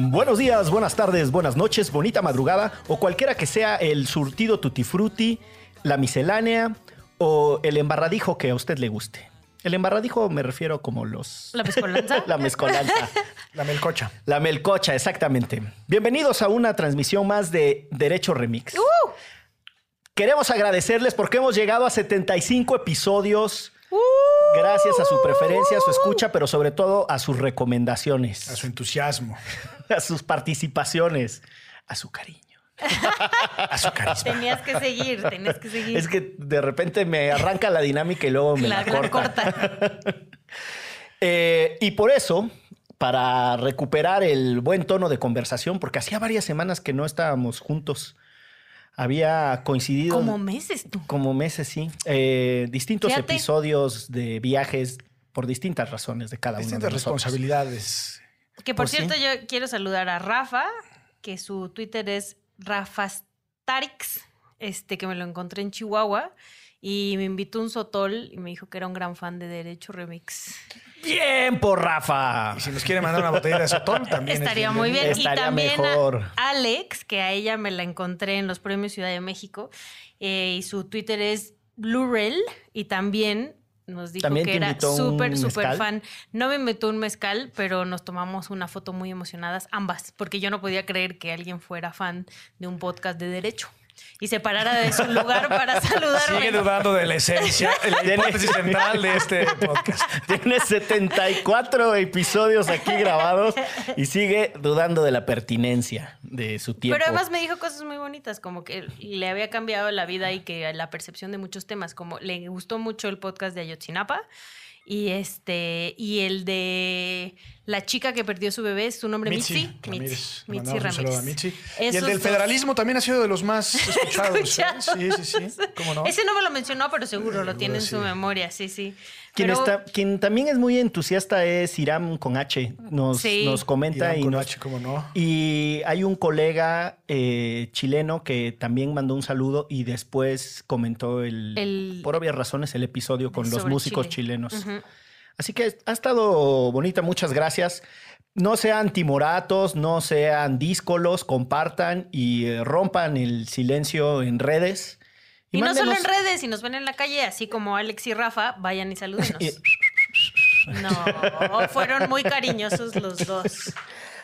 Buenos días, buenas tardes, buenas noches, bonita madrugada o cualquiera que sea el surtido tutti frutti, la miscelánea o el embarradijo que a usted le guste. El embarradijo me refiero como los... ¿La mezcolanza? la mezcolanza. La melcocha. La melcocha, exactamente. Bienvenidos a una transmisión más de Derecho Remix. ¡Uh! Queremos agradecerles porque hemos llegado a 75 episodios. Gracias a su preferencia, a su escucha, pero sobre todo a sus recomendaciones, A su entusiasmo, a sus participaciones, a su cariño. a su carisma. Tenías que seguir, tenías que seguir. Es que de repente me arranca la dinámica y luego me la, La- la corta. corta. Eh, y por eso, para recuperar el buen tono de conversación, porque hacía varias semanas que no estábamos juntos, había coincidido Como meses tú. como meses, sí, eh, distintos Fíjate. episodios de viajes por distintas razones de cada uno de Distintas responsabilidades. Que por Pues sí. cierto, yo quiero saludar a Rafa, que su Twitter es Rafastarix, este, que me lo encontré en Chihuahua. Y me invitó a un sotol y me dijo que era un gran fan de Derecho Remix. Bien por Rafa. Y si nos quiere mandar una botella de sotol, también. es Estaría muy bien. Estaría y también mejor. a Alex, que a ella me la encontré en los premios Ciudad de México. eh, y su Twitter es Blurel. Y también nos dijo ¿También que era súper, súper fan. No me invitó un mezcal, pero nos tomamos una foto muy emocionadas, ambas, porque yo no podía creer que alguien fuera fan de un podcast de derecho y se parara de su lugar para saludarme. Sigue dudando de la esencia, la hipótesis central de este podcast. Tiene 74 episodios aquí grabados y sigue dudando de la pertinencia de su tiempo. Pero además me dijo cosas muy bonitas, como que le había cambiado la vida y que la percepción de muchos temas, como le gustó mucho el podcast de Ayotzinapa y este y el de la chica que perdió su bebé, su nombre Mitzi Mitzi, Ramírez. Mitzi, a Ramírez. Mitzi. Y el del federalismo también ha sido de los más escuchados. ¿eh? Escuchados. Sí, sí, sí. ¿Cómo no? Ese no me lo mencionó, pero seguro lo tiene en su memoria, sí, sí. Quien, Pero- está, quien también es muy entusiasta es Iram con H. Nos, Sí. nos comenta Irán y con nos, H, ¿cómo no? Y hay un colega eh, chileno que también mandó un saludo y después comentó el, El- por obvias razones el episodio con los músicos Chile. chilenos. Así que ha estado bonita, muchas gracias. No sean timoratos, no sean díscolos, compartan y eh, rompan el silencio en redes. Y, no solo en redes, si nos ven en la calle, así como Alex y Rafa, vayan y salúdenos. Y- No, fueron muy cariñosos los dos.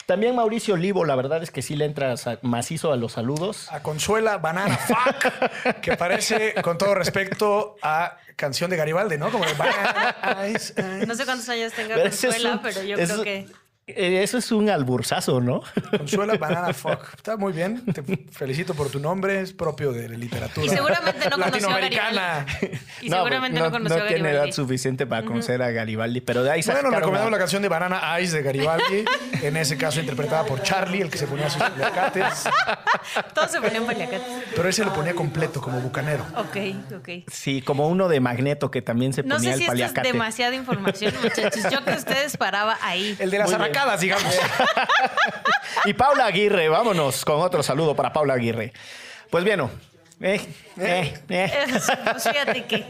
También Mauricio Olivo, la verdad es que sí le entra sa- macizo a los saludos. A Consuela Banana Fuck, que parece, con todo respeto, a canción de Garibaldi, ¿no? Como de Banana Ice, Ice. No sé cuántos años tenga Pero ese es Consuela, un- pero yo creo que. Eh, Eso es un albursazo, ¿no? Consuela Banana Fuck. Está muy bien. Te felicito por tu nombre. Es propio de la literatura. Y seguramente no conoció a latinoamericana. Y seguramente no, conoció a tiene edad Garibaldi. suficiente para conocer a Garibaldi, pero de ahí Bueno, recomendamos la canción de Banana Ice de Garibaldi, en ese caso interpretada por Charlie, el que se ponía sus paliacates, Todos se ponían paliacates. pero él se lo ponía completo como bucanero. Ok, ok. Sí, como uno de Magneto que también se No ponía sé el si esto es paliacate. demasiada información, muchachos. Yo que ustedes paraba ahí. El de las Digamos. Y Paula Aguirre, vámonos con otro saludo para Paula Aguirre. Pues bien, eh, eh, eh. Pues fíjate que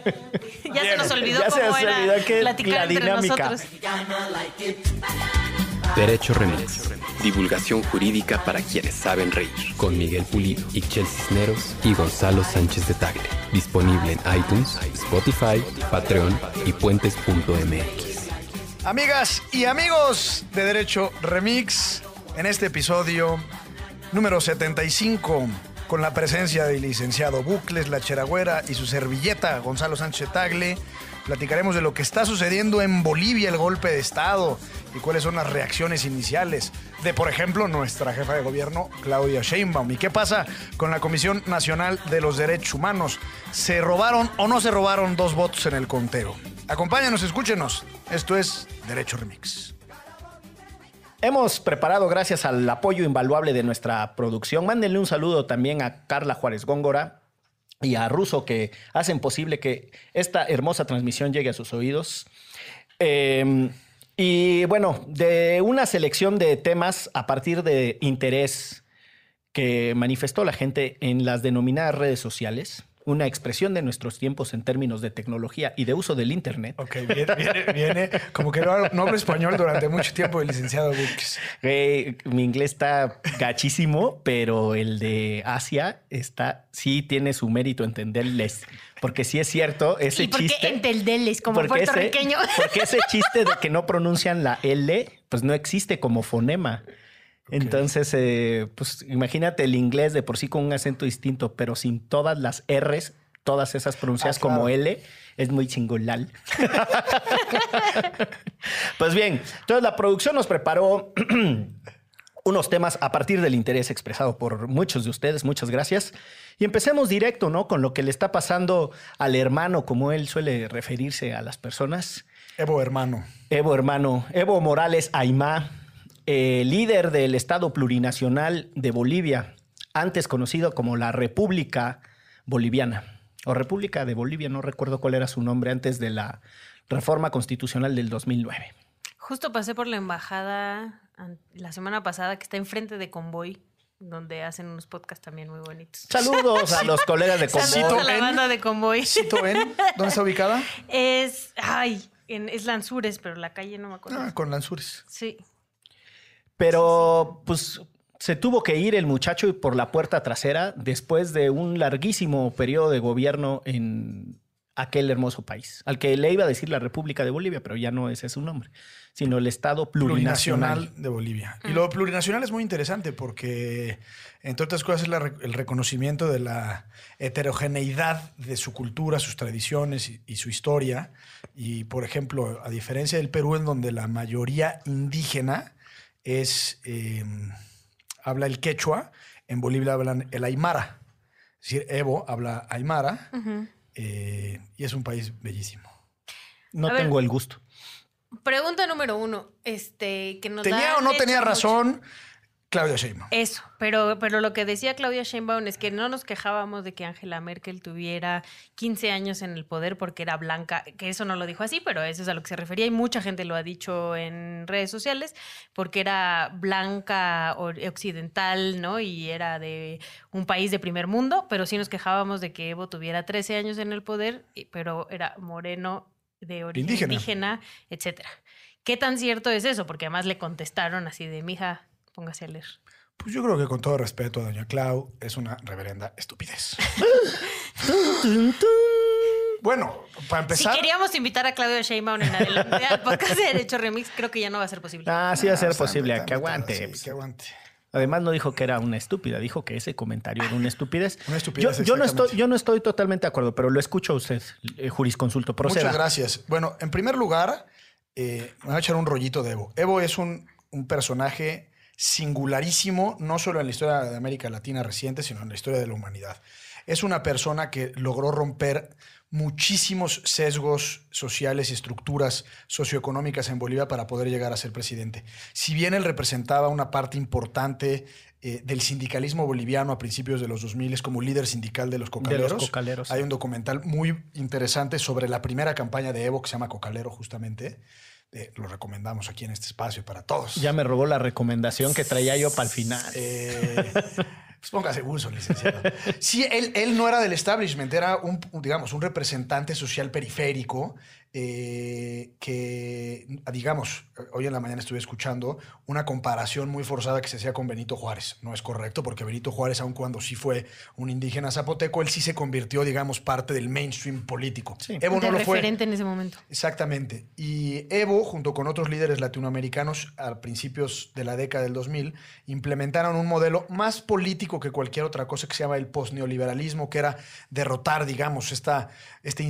ya se nos olvidó cómo era olvidó que platicar la entre dinámica. nosotros. Derecho Remix. Divulgación jurídica para quienes saben reír. Con Miguel Pulido, Ixchel Cisneros y Gonzalo Sánchez de Tagle. Disponible en iTunes, Spotify, Patreon y puentes.mx. Amigas y amigos de Derecho Remix, en este episodio número 75, con la presencia del licenciado Bucles, la Cheragüera y su servilleta Gonzalo Sánchez Tagle, platicaremos de lo que está sucediendo en Bolivia, el golpe de Estado, y cuáles son las reacciones iniciales de, por ejemplo, nuestra jefa de gobierno, Claudia Sheinbaum. ¿Y qué pasa con la Comisión Nacional de los Derechos Humanos? ¿Se robaron o no se robaron dos votos en el conteo? Acompáñanos, escúchenos. Esto es Derecho Remix. hemos preparado gracias al apoyo invaluable de nuestra producción. Mándenle un saludo también a Carla Juárez Góngora y a Russo que hacen posible que esta hermosa transmisión llegue a sus oídos. Eh, y bueno, de una selección de temas a partir de interés que manifestó la gente en las denominadas redes sociales, una expresión de nuestros tiempos en términos de tecnología y de uso del Internet. Ok, viene, viene, viene como que no, no hablo español durante mucho tiempo el licenciado. Güey, mi inglés está gachísimo, pero el de Asia está, sí tiene su mérito entenderles. Porque sí es cierto, ese ¿Y por qué chiste. entenderles como porque ese- puertorriqueño? porque ese chiste de que no pronuncian la L, pues no existe como fonema. Entonces, eh, pues imagínate el inglés de por sí con un acento distinto, pero sin todas las R's, todas esas pronunciadas Ah, claro. como L, es muy singular. pues bien, entonces la producción nos preparó unos temas a partir del interés expresado por muchos de ustedes. Muchas gracias. Y empecemos directo, ¿no? Con lo que le está pasando al hermano, como él suele referirse a las personas. Evo, hermano. Evo, hermano. Evo Morales Aymá, eh, líder del Estado Plurinacional de Bolivia, antes conocido como la República Boliviana. O República de Bolivia, no recuerdo cuál era su nombre antes de la reforma constitucional del 2009. Justo pasé por la embajada la semana pasada que está enfrente de Convoy, donde hacen unos podcasts también muy bonitos. Saludos a los colegas de Saludos Convoy. a la banda de Convoy. Cito en. ¿Dónde está ubicada? Es, ay, en, es Lanzures, pero la calle no me acuerdo. Ah, con Lanzures. Sí. Pero pues se tuvo que ir el muchacho por la puerta trasera después de un larguísimo periodo de gobierno en aquel hermoso país, al que le iba a decir la República de Bolivia, pero ya no ese es su nombre, sino el Estado plurinacional. Plurinacional de Bolivia. Y lo plurinacional es muy interesante porque, entre otras cosas, es la el reconocimiento de la heterogeneidad de su cultura, sus tradiciones y, y su historia. Y, por ejemplo, a diferencia del Perú, en donde la mayoría indígena es eh, habla el quechua, en Bolivia hablan el aymara. Es decir, Evo habla aymara eh, y es un país bellísimo. No A ver. tengo el gusto. Pregunta número uno. Este, que nos ¿Tenía o no tenía razón Claudia Sheinbaum? Eso, pero, pero lo que decía Claudia Sheinbaum es que no nos quejábamos de que Angela Merkel tuviera 15 años en el poder porque era blanca, que eso no lo dijo así, pero eso es a lo que se refería y mucha gente lo ha dicho en redes sociales, porque era blanca o- occidental, ¿no? Y era de un país de primer mundo, pero sí nos quejábamos de que Evo tuviera 13 años en el poder, pero era moreno de origen Indígena. indígena, etcétera. ¿Qué tan cierto es eso? Porque además le contestaron así de, mija, póngase a leer. Pues yo creo que con todo respeto a doña Clau, es una reverenda estupidez. bueno, para empezar... Si queríamos invitar a Claudio Sheinbaum en adelante al podcast de Derecho Remix, creo que ya no va a ser posible. Ah, sí va a ser Ah, posible, que aguante. sí, pues. que aguante. Además no dijo que era una estúpida, dijo que ese comentario era una estupidez. Una estupidez, Yo, yo no estoy, yo no estoy totalmente de acuerdo, pero lo escucho a usted, eh, jurisconsulto. Proceda. Muchas gracias. Bueno, en primer lugar, eh, me voy a echar un rollito de Evo. Evo es un, un personaje singularísimo, no solo en la historia de América Latina reciente, sino en la historia de la humanidad. Es una persona que logró romper muchísimos sesgos sociales y estructuras socioeconómicas en Bolivia para poder llegar a ser presidente. Si bien él representaba una parte importante eh, del sindicalismo boliviano a principios de los 2000 como líder sindical de los cocaleros, cocaleros, hay un documental muy interesante sobre la primera campaña de Evo que se llama Cocalero justamente. Eh, lo recomendamos aquí en este espacio para todos. Ya me robó la recomendación que traía yo para el final. Eh, pues póngase uso, licenciado. Sí, él, él no era del establishment, era un, un, digamos, un representante social periférico eh, que, digamos, hoy en la mañana estuve escuchando una comparación muy forzada que se hacía con Benito Juárez. No es correcto, porque Benito Juárez, aun cuando sí fue un indígena zapoteco, él sí se convirtió, digamos, parte del mainstream político. Sí. Evo de no lo fue. referente en ese momento. Exactamente. Y Evo, junto con otros líderes latinoamericanos a principios de la década del 2000, implementaron un modelo más político que cualquier otra cosa que se llama el postneoliberalismo, que era derrotar, digamos, esta, este,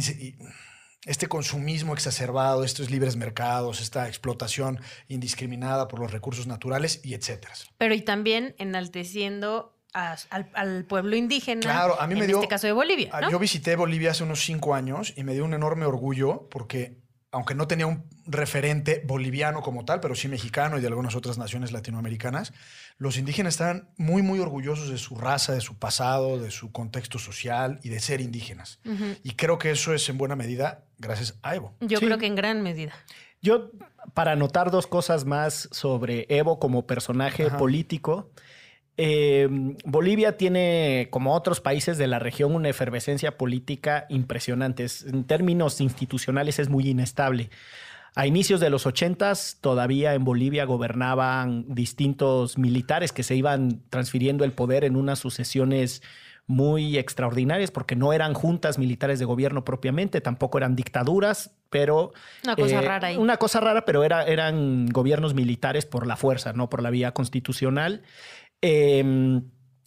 este consumismo exacerbado, estos libres mercados, esta explotación indiscriminada por los recursos naturales y etcétera. Pero y también enalteciendo a- al, al pueblo indígena. Claro, a mí me en dio- este caso de Bolivia. ¿no? Yo visité Bolivia hace unos cinco años y me dio un enorme orgullo porque aunque no tenía un referente boliviano como tal, pero sí mexicano y de algunas otras naciones latinoamericanas, los indígenas estaban muy, muy orgullosos de su raza, de su pasado, de su contexto social y de ser indígenas. Y creo que eso es en buena medida gracias a Evo. Yo Sí. creo que en gran medida. Yo, para anotar dos cosas más sobre Evo como personaje Ajá. político, eh, Bolivia tiene, como otros países de la región, una efervescencia política impresionante. Es- En términos institucionales es muy inestable. A inicios de los 80 todavía en Bolivia gobernaban distintos militares que se iban transfiriendo el poder en unas sucesiones muy extraordinarias porque no eran juntas militares de gobierno propiamente, tampoco eran dictaduras, pero... Una cosa eh, rara ahí. Una cosa rara, pero era, eran gobiernos militares por la fuerza, no por la vía constitucional. Eh,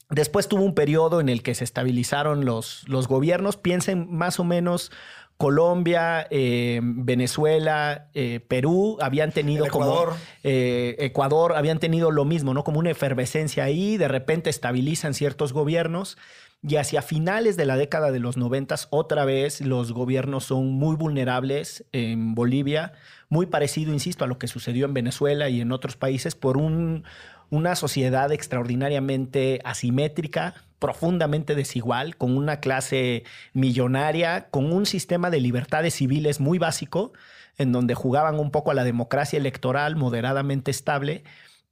después tuvo un periodo en el que se estabilizaron los, los gobiernos. Piensen más o menos Colombia, eh, Venezuela, eh, Perú habían tenido El como Ecuador. eh, Ecuador habían tenido lo mismo, ¿no? Como una efervescencia ahí, de repente estabilizan ciertos gobiernos y hacia finales de la década de los noventas otra vez los gobiernos son muy vulnerables en Bolivia, muy parecido, insisto, a lo que sucedió en Venezuela y en otros países por un, una sociedad extraordinariamente asimétrica, profundamente desigual, con una clase millonaria, con un sistema de libertades civiles muy básico, en donde jugaban un poco a la democracia electoral moderadamente estable,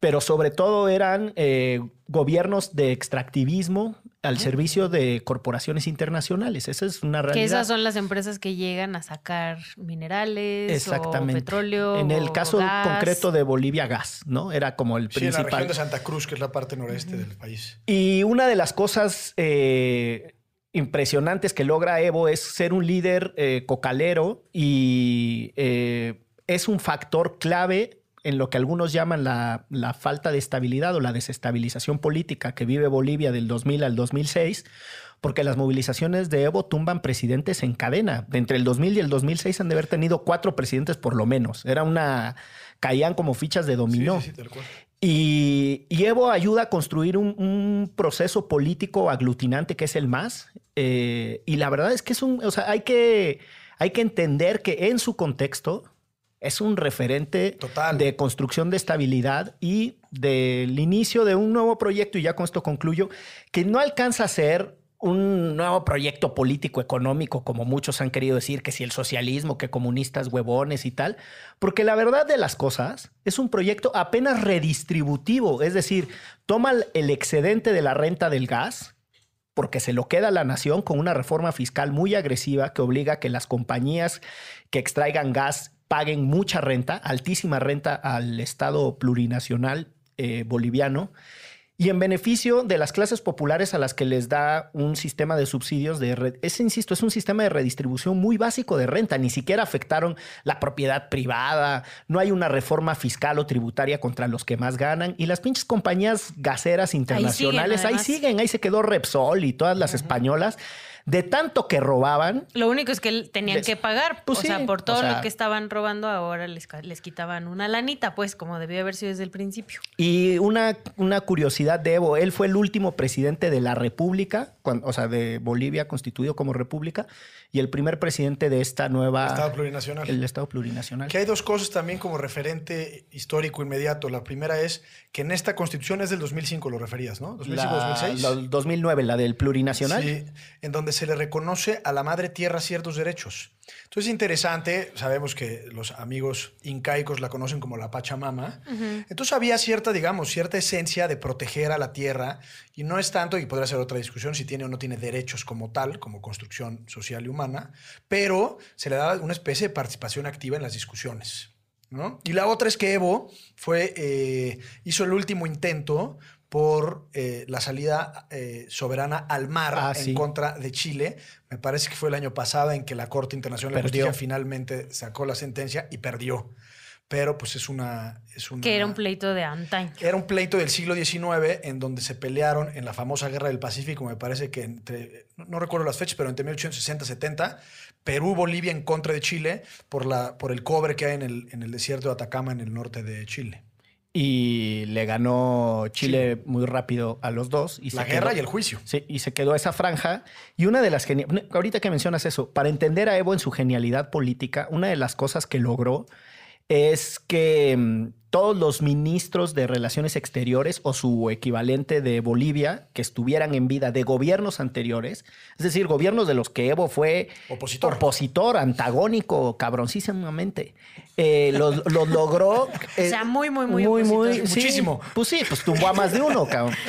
pero sobre todo eran eh, gobiernos de extractivismo al servicio de corporaciones internacionales. Esa es una realidad. Que esas son las empresas que llegan a sacar minerales Exactamente. o petróleo. En el o caso gas. concreto de Bolivia, gas, ¿no? Era como el Sí, en la principal. región de Santa Cruz, que es la parte noreste del país. Y una de las cosas eh, impresionantes que logra Evo es ser un líder eh, cocalero y eh, es un factor clave en lo que algunos llaman la, la falta de estabilidad o la desestabilización política que vive Bolivia del 2000 al 2006, porque las movilizaciones de Evo tumban presidentes en cadena. De entre el 2000 y el 2006 han de haber tenido cuatro presidentes por lo menos. Era una... caían como fichas de Sí, dominó. sí, sí, tal cual. Y, y Evo ayuda a construir un, un proceso político aglutinante que es el MAS. Eh, y la verdad es que es un, o sea, hay que, hay que entender que en su contexto es un referente Total. de construcción de estabilidad y del inicio de un nuevo proyecto, y ya con esto concluyo, que no alcanza a ser un nuevo proyecto político económico, como muchos han querido decir, que si el socialismo, que comunistas huevones y tal, porque la verdad de las cosas es un proyecto apenas redistributivo, es decir, toma el excedente de la renta del gas, porque se lo queda a la nación con una reforma fiscal muy agresiva que obliga a que las compañías que extraigan gas paguen mucha renta, altísima renta al Estado plurinacional eh, boliviano, y en beneficio de las clases populares a las que les da un sistema de subsidios de. Ese, insisto, es un sistema de redistribución muy básico de renta. Ni siquiera afectaron la propiedad privada. No hay una reforma fiscal o tributaria contra los que más ganan. Y las pinches compañías gaseras internacionales ahí siguen. Ahí se quedó Repsol y todas las españolas. De tanto que robaban, Lo único es que tenían Les- que pagar. Pues o sí, sea, por o todo sea- lo que estaban robando, ahora les, les quitaban una lanita, pues, como debió haber sido desde el principio. Y una, una curiosidad de Evo, él fue el último presidente de la República, o sea, de Bolivia constituido como República, y el primer presidente de esta nueva... Estado plurinacional. El Estado plurinacional. Que hay dos cosas también como referente histórico inmediato. La primera es que en esta constitución es del 2005, lo referías, ¿no? 2005-2006. La, la 2009, la del plurinacional. Sí, en donde se le reconoce a la madre tierra ciertos derechos. Entonces es interesante, sabemos que los amigos incaicos la conocen como la Pachamama. Entonces había cierta, digamos, cierta esencia de proteger a la tierra y no es tanto, y podría ser otra discusión, si tiene o no tiene derechos como tal, como construcción social y humana, pero se le daba una especie de participación activa en las discusiones. ¿no? Y la otra es que Evo fue, eh, hizo el último intento por eh, la salida eh, soberana al mar Ah, en sí. contra de Chile. Me parece que fue el año pasado en que la Corte Internacional de. Justicia finalmente sacó la sentencia y perdió. Pero pues es una... Es una Que era un pleito de antaño. era un pleito del siglo XIX en donde se pelearon en la famosa Guerra del Pacífico, me parece que entre, no- no recuerdo las fechas, pero entre 1860 y 70, Perú, Bolivia en contra de Chile por, la, por el cobre que hay en el, en el desierto de Atacama en el norte de Chile. y le ganó Chile muy rápido a los dos. Y La se guerra quedó- y el juicio. Sí, y se quedó esa franja. Y una de las ahorita que mencionas eso, para entender a Evo en su genialidad política, una de las cosas que logró es que mm, todos los ministros de Relaciones Exteriores o su equivalente de Bolivia que estuvieran en vida de gobiernos anteriores, es decir, gobiernos de los que Evo fue Opositor. opositor, antagónico, cabroncísimamente, eh, los, los logró. eh, O sea, muy, muy, muy sí, Muchísimo. pues sí, pues tumbó a más de uno, cabrón.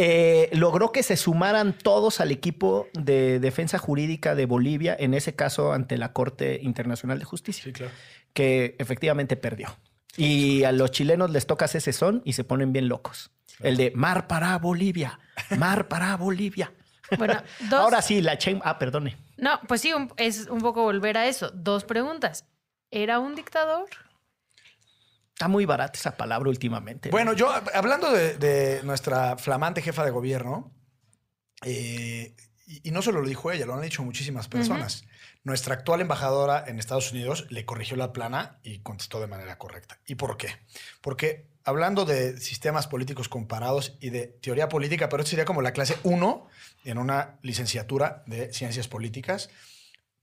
Eh, logró que se sumaran todos al equipo de defensa jurídica de Bolivia, en ese caso ante la Corte Internacional de Justicia, Sí, claro. Que efectivamente perdió. Y a los chilenos les toca ese son y se ponen bien locos. El de mar para Bolivia, mar para Bolivia. Bueno, dos. Ahora sí, la Chen. Ah, perdone. No, pues sí, un- es un poco volver a eso. Dos preguntas. ¿Era un dictador? Está muy barata esa palabra últimamente. Bueno, yo, hablando de, de nuestra flamante jefa de gobierno, eh, y, y no solo lo dijo ella, lo han dicho muchísimas personas. Nuestra actual embajadora en Estados Unidos le corrigió la plana y contestó de manera correcta. ¿Y por qué? Porque hablando de sistemas políticos comparados y de teoría política, pero esto sería como la clase 1 en una licenciatura de ciencias políticas,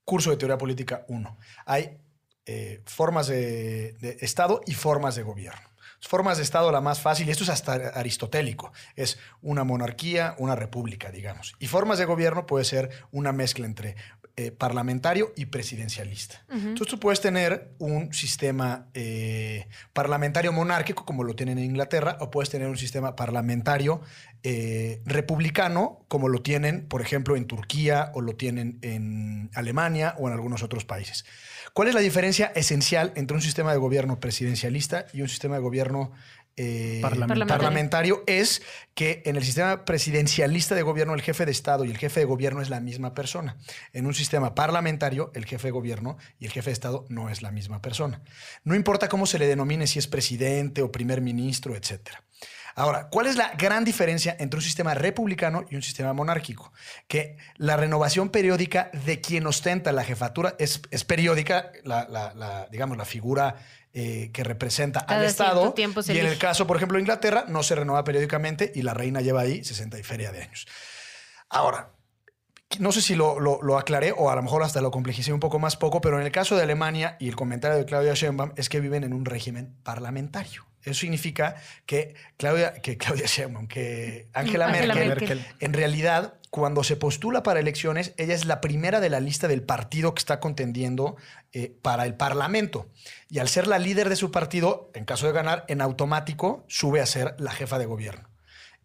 curso de teoría política 1. Hay eh, formas de, de Estado y formas de gobierno. Formas de Estado, la más fácil, y esto es hasta aristotélico, es una monarquía, una república, digamos. Y formas de gobierno puede ser una mezcla entre eh, parlamentario y presidencialista. Entonces tú puedes tener un sistema eh, parlamentario monárquico, como lo tienen en Inglaterra, o puedes tener un sistema parlamentario eh, republicano, como lo tienen, por ejemplo, en Turquía, o lo tienen en Alemania, o en algunos otros países. ¿Cuál es la diferencia esencial entre un sistema de gobierno presidencialista y un sistema de gobierno eh, Parlamentario. parlamentario? Es que en el sistema presidencialista de gobierno el jefe de Estado y el jefe de gobierno es la misma persona. En un sistema parlamentario el jefe de gobierno y el jefe de Estado no es la misma persona. No importa cómo se le denomine, si es presidente o primer ministro, etcétera. Ahora, ¿cuál es la gran diferencia entre un sistema republicano y un sistema monárquico? Que la renovación periódica de quien ostenta la jefatura es, es periódica, la, la- la, digamos, la figura eh, que representa Cada al Estado. y en el caso, por ejemplo, de Inglaterra, no se renueva periódicamente y la reina lleva ahí 60 y feria de años. Ahora, no sé si lo, lo- lo aclaré o a lo mejor hasta lo complejicé un poco más poco, pero en el caso de Alemania y el comentario de Claudia Sheinbaum es que viven en un régimen parlamentario. Eso significa que Claudia, que Claudia Sheinbaum, que Angela, Angela Merkel, Merkel. en realidad, cuando se postula para elecciones, ella es la primera de la lista del partido que está contendiendo eh, para el Parlamento. Y al ser la líder de su partido, en caso de ganar, en automático sube a ser la jefa de gobierno.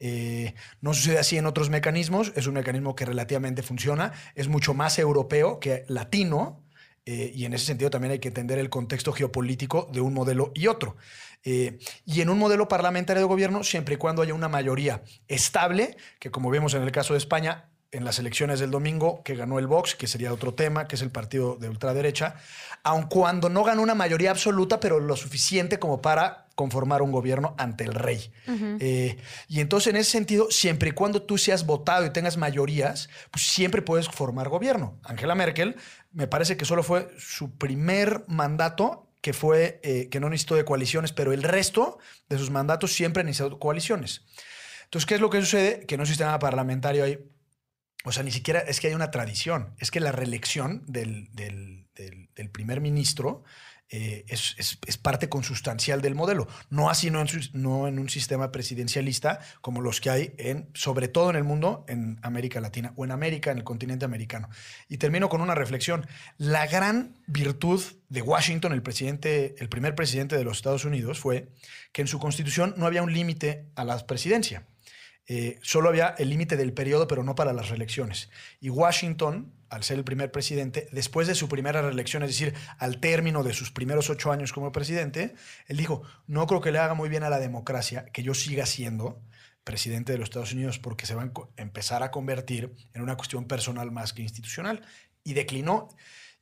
Eh, no sucede así en otros mecanismos, es un mecanismo que relativamente funciona, es mucho más europeo que latino, eh, y en ese sentido también hay que entender el contexto geopolítico de un modelo y otro. Eh, y en un modelo parlamentario de gobierno, siempre y cuando haya una mayoría estable, que como vemos en el caso de España, en las elecciones del domingo, que ganó el Vox, que sería otro tema, que es el partido de ultraderecha, aun cuando no ganó una mayoría absoluta, pero lo suficiente como para conformar un gobierno ante el rey. Eh, y entonces, en ese sentido, siempre y cuando tú seas votado y tengas mayorías, pues siempre puedes formar gobierno. Angela Merkel, me parece que solo fue su primer mandato que fue eh, que no necesitó de coaliciones, pero el resto de sus mandatos siempre necesitó coaliciones. Entonces, ¿qué es lo que sucede? Que en un sistema parlamentario hay o sea, ni siquiera es que hay una tradición, es que la reelección del, del- primer ministro eh, es, es- parte consustancial del modelo. No así no en, no en un sistema presidencialista como los que hay en, sobre todo en el mundo, en América Latina o en América, en el continente americano. Y termino con una reflexión. La gran virtud de Washington, el presidente, el primer presidente de los Estados Unidos, fue que en su constitución no había un límite a la presidencia. Eh, solo había el límite del periodo, pero no para las reelecciones. Y Washington, al ser el primer presidente, después de su primera reelección, es decir, al término de sus primeros ocho años como presidente, él dijo, no creo que le haga muy bien a la democracia que yo siga siendo presidente de los Estados Unidos porque se va a empezar a convertir en una cuestión personal más que institucional. Y declinó.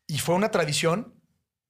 Y fue una tradición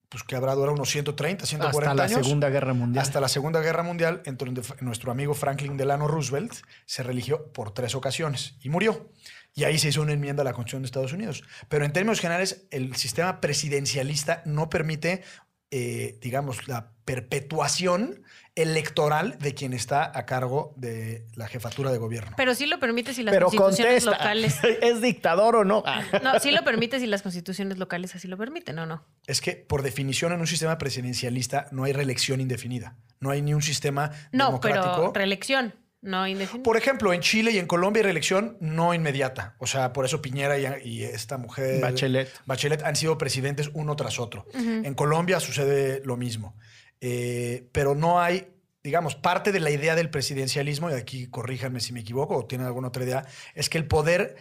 pues, que habrá durado unos 130, 140 Hasta la años. Segunda Guerra Mundial. Hasta la Segunda Guerra Mundial, en donde nuestro amigo Franklin Delano Roosevelt se religió por tres ocasiones y murió. Y ahí se hizo una enmienda a la Constitución de Estados Unidos. Pero en términos generales, el sistema presidencialista no permite, eh, digamos, la perpetuación electoral de quien está a cargo de la jefatura de gobierno. Pero sí lo permite si las Pero constituciones contesta, locales. ¿es dictador o no? Ah. No, sí lo permite si las constituciones locales así lo permiten, ¿o no? Es que, por definición, en un sistema presidencialista no hay reelección indefinida. No hay ni un sistema No, democrático. pero reelección, no indefinida. Por ejemplo, en Chile y en Colombia hay reelección no inmediata. O sea, por eso Piñera y, y esta mujer. Bachelet. Bachelet han sido presidentes uno tras otro. En Colombia sucede lo mismo. Eh, pero no hay, digamos, parte de la idea del presidencialismo, y aquí corríjanme si me equivoco o tienen alguna otra idea, es que el poder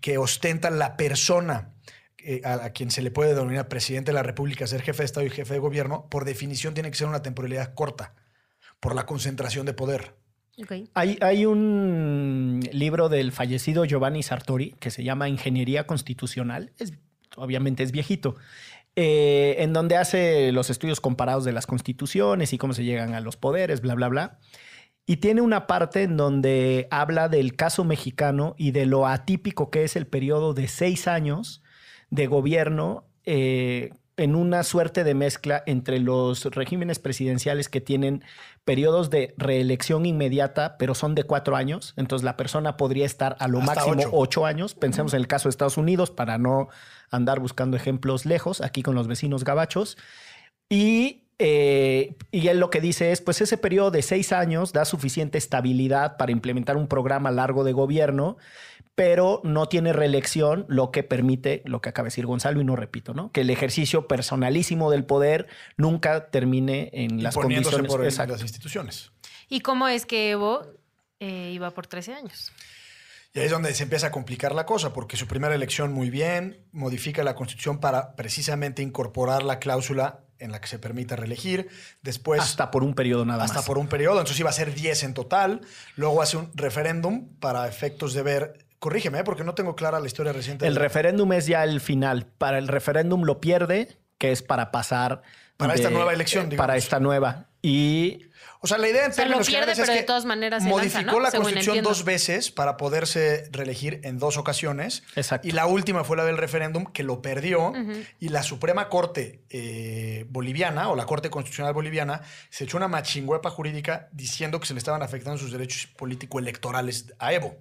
que ostenta la persona eh, a, a quien se le puede denominar presidente de la República, ser jefe de Estado y jefe de gobierno, por definición tiene que ser una temporalidad corta, por la concentración de poder. Hay, hay un libro del fallecido Giovanni Sartori que se llama Ingeniería Constitucional. Es, obviamente es viejito. Eh, en donde hace los estudios comparados de las constituciones y cómo se llegan a los poderes, bla, bla, bla. Y tiene una parte en donde habla del caso mexicano y de lo atípico que es el periodo de seis años de gobierno eh, en una suerte de mezcla entre los regímenes presidenciales que tienen periodos de reelección inmediata, pero son de cuatro años. Entonces la persona podría estar a lo Hasta máximo ocho. ocho años. Pensemos en el caso de Estados Unidos para no andar buscando ejemplos lejos, aquí con los vecinos gabachos. Y, eh, y él lo que dice es, pues ese periodo de seis años da suficiente estabilidad para implementar un programa largo de gobierno, pero no tiene reelección, lo que permite, lo que acaba de decir Gonzalo, y no repito, ¿no? Que el ejercicio personalísimo del poder nunca termine en las imponiéndose condiciones. por el- Exacto. las instituciones. ¿Y cómo es que Evo eh, iba por 13 años? Y ahí es donde se empieza a complicar la cosa, porque su primera elección muy bien, modifica la constitución para precisamente incorporar la cláusula en la que se permita reelegir. Después, hasta por un periodo nada hasta más. por un periodo, entonces iba a ser 10 en total. Luego hace un referéndum para efectos de ver. Corrígeme, ¿eh? porque no tengo clara la historia reciente. El de- referéndum es ya el final. Para el referéndum lo pierde, que es para pasar. Para esta nueva elección, eh, digamos. Para esta nueva. Y O sea, la idea en O sea, lo pierde, generales es pero de que todas maneras se modificó lanza, ¿no? la Según constitución entiendo. dos veces para poderse reelegir en dos ocasiones. Exacto. Y la última fue la del referéndum que lo perdió y la Suprema Corte eh, boliviana o la Corte Constitucional boliviana se echó una machingüepa jurídica diciendo que se le estaban afectando sus derechos político-electorales a Evo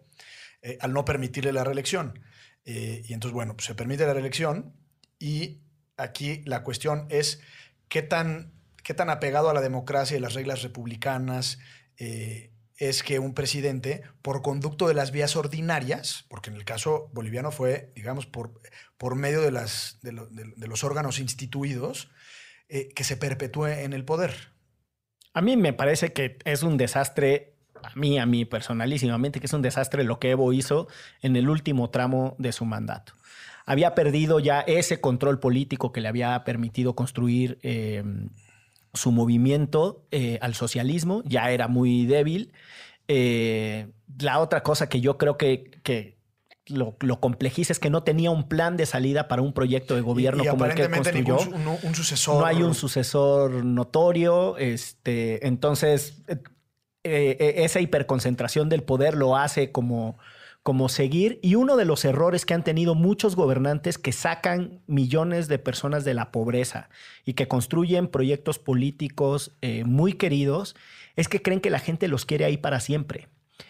eh, al no permitirle la reelección. Eh, y entonces, bueno, pues se permite la reelección y aquí la cuestión es qué tan, qué tan apegado a la democracia y las reglas republicanas eh, es que un presidente, por conducto de las vías ordinarias, porque en el caso boliviano fue, digamos, por, por medio de, los órganos instituidos, eh, que se perpetúe en el poder. a mí me parece que es un desastre, a mí, a mí personalísimamente, que es un desastre lo que Evo hizo en el último tramo de su mandato. Había perdido ya ese control político que le había permitido construir eh, su movimiento eh, al socialismo, ya era muy débil. Eh, la otra cosa que yo creo que, que lo, lo complejiza es que no tenía un plan de salida para un proyecto de gobierno y, y como el que construyó. ningún un, un sucesor. No hay un sucesor notorio. Este, entonces, eh, esa hiperconcentración del poder lo hace como, como seguir. Y uno de los errores que han tenido muchos gobernantes que sacan millones de personas de la pobreza y que construyen proyectos políticos eh, muy queridos es que creen que la gente los quiere ahí para siempre.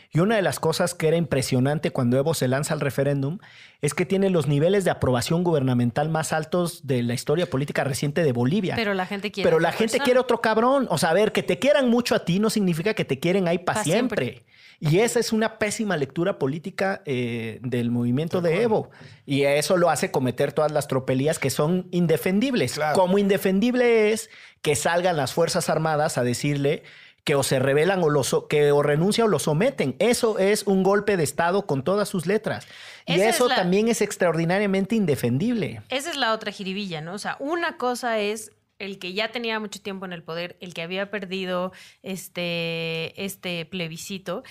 Y una de las cosas que era impresionante cuando Evo se lanza al referéndum es que tiene los niveles de aprobación gubernamental más altos de la historia política reciente de Bolivia. Pero la gente quiere. Pero la gente persona. quiere otro cabrón. O sea, a ver, que te quieran mucho a ti no significa que te quieren ahí para Pa' siempre. Y esa es una pésima lectura política eh, del movimiento de Evo. Y eso lo hace cometer todas las tropelías que son indefendibles. Claro. Como indefendible es que salgan las Fuerzas Armadas a decirle que o se rebelan o, lo so- que o renuncia o lo someten. Eso es un golpe de Estado con todas sus letras. Y Esa es eso la- también es extraordinariamente indefendible. Esa es la otra jiribilla, ¿no? O sea, una cosa es el que ya tenía mucho tiempo en el poder, el que había perdido este, este plebiscito,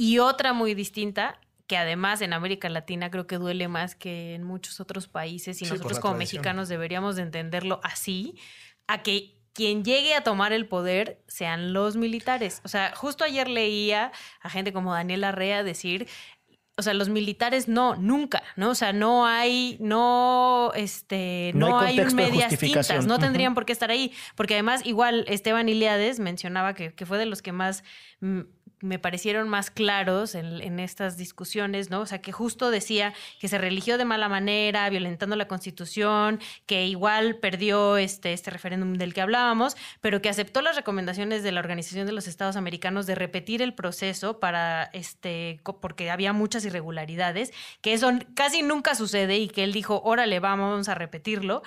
y otra muy distinta, que además en América Latina creo que duele más que en muchos otros países, y Sí, nosotros como tradición. mexicanos deberíamos de entenderlo así, a que quien llegue a tomar el poder sean los militares. O sea, justo ayer leía a gente como Daniel Arrea decir, o sea, los militares no, nunca, ¿no? O sea, no hay, no, este, No no, hay hay, un medias tintas, no tendrían por qué estar ahí, porque además igual Esteban Iliades mencionaba que, que fue de los que más mm, me parecieron más claros en, estas discusiones, ¿no? O sea, que justo decía que se religió de mala manera, violentando la constitución, que igual perdió este, este referéndum del que hablábamos, pero que aceptó las recomendaciones de la Organización de los Estados Americanos de repetir el proceso para, este, porque había muchas irregularidades, que eso casi nunca sucede y que él dijo, órale, vamos a repetirlo.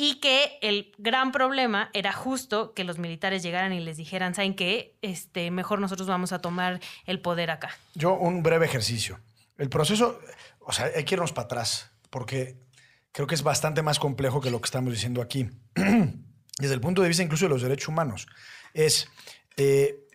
Y que el gran problema era justo que los militares llegaran y les dijeran, ¿saben qué? Este, mejor nosotros vamos a tomar el poder acá. Yo, un breve ejercicio. El proceso, o sea, hay que irnos para atrás, porque creo que es bastante más complejo que lo que estamos diciendo aquí. Desde el punto de vista incluso de los derechos humanos. Es, eh,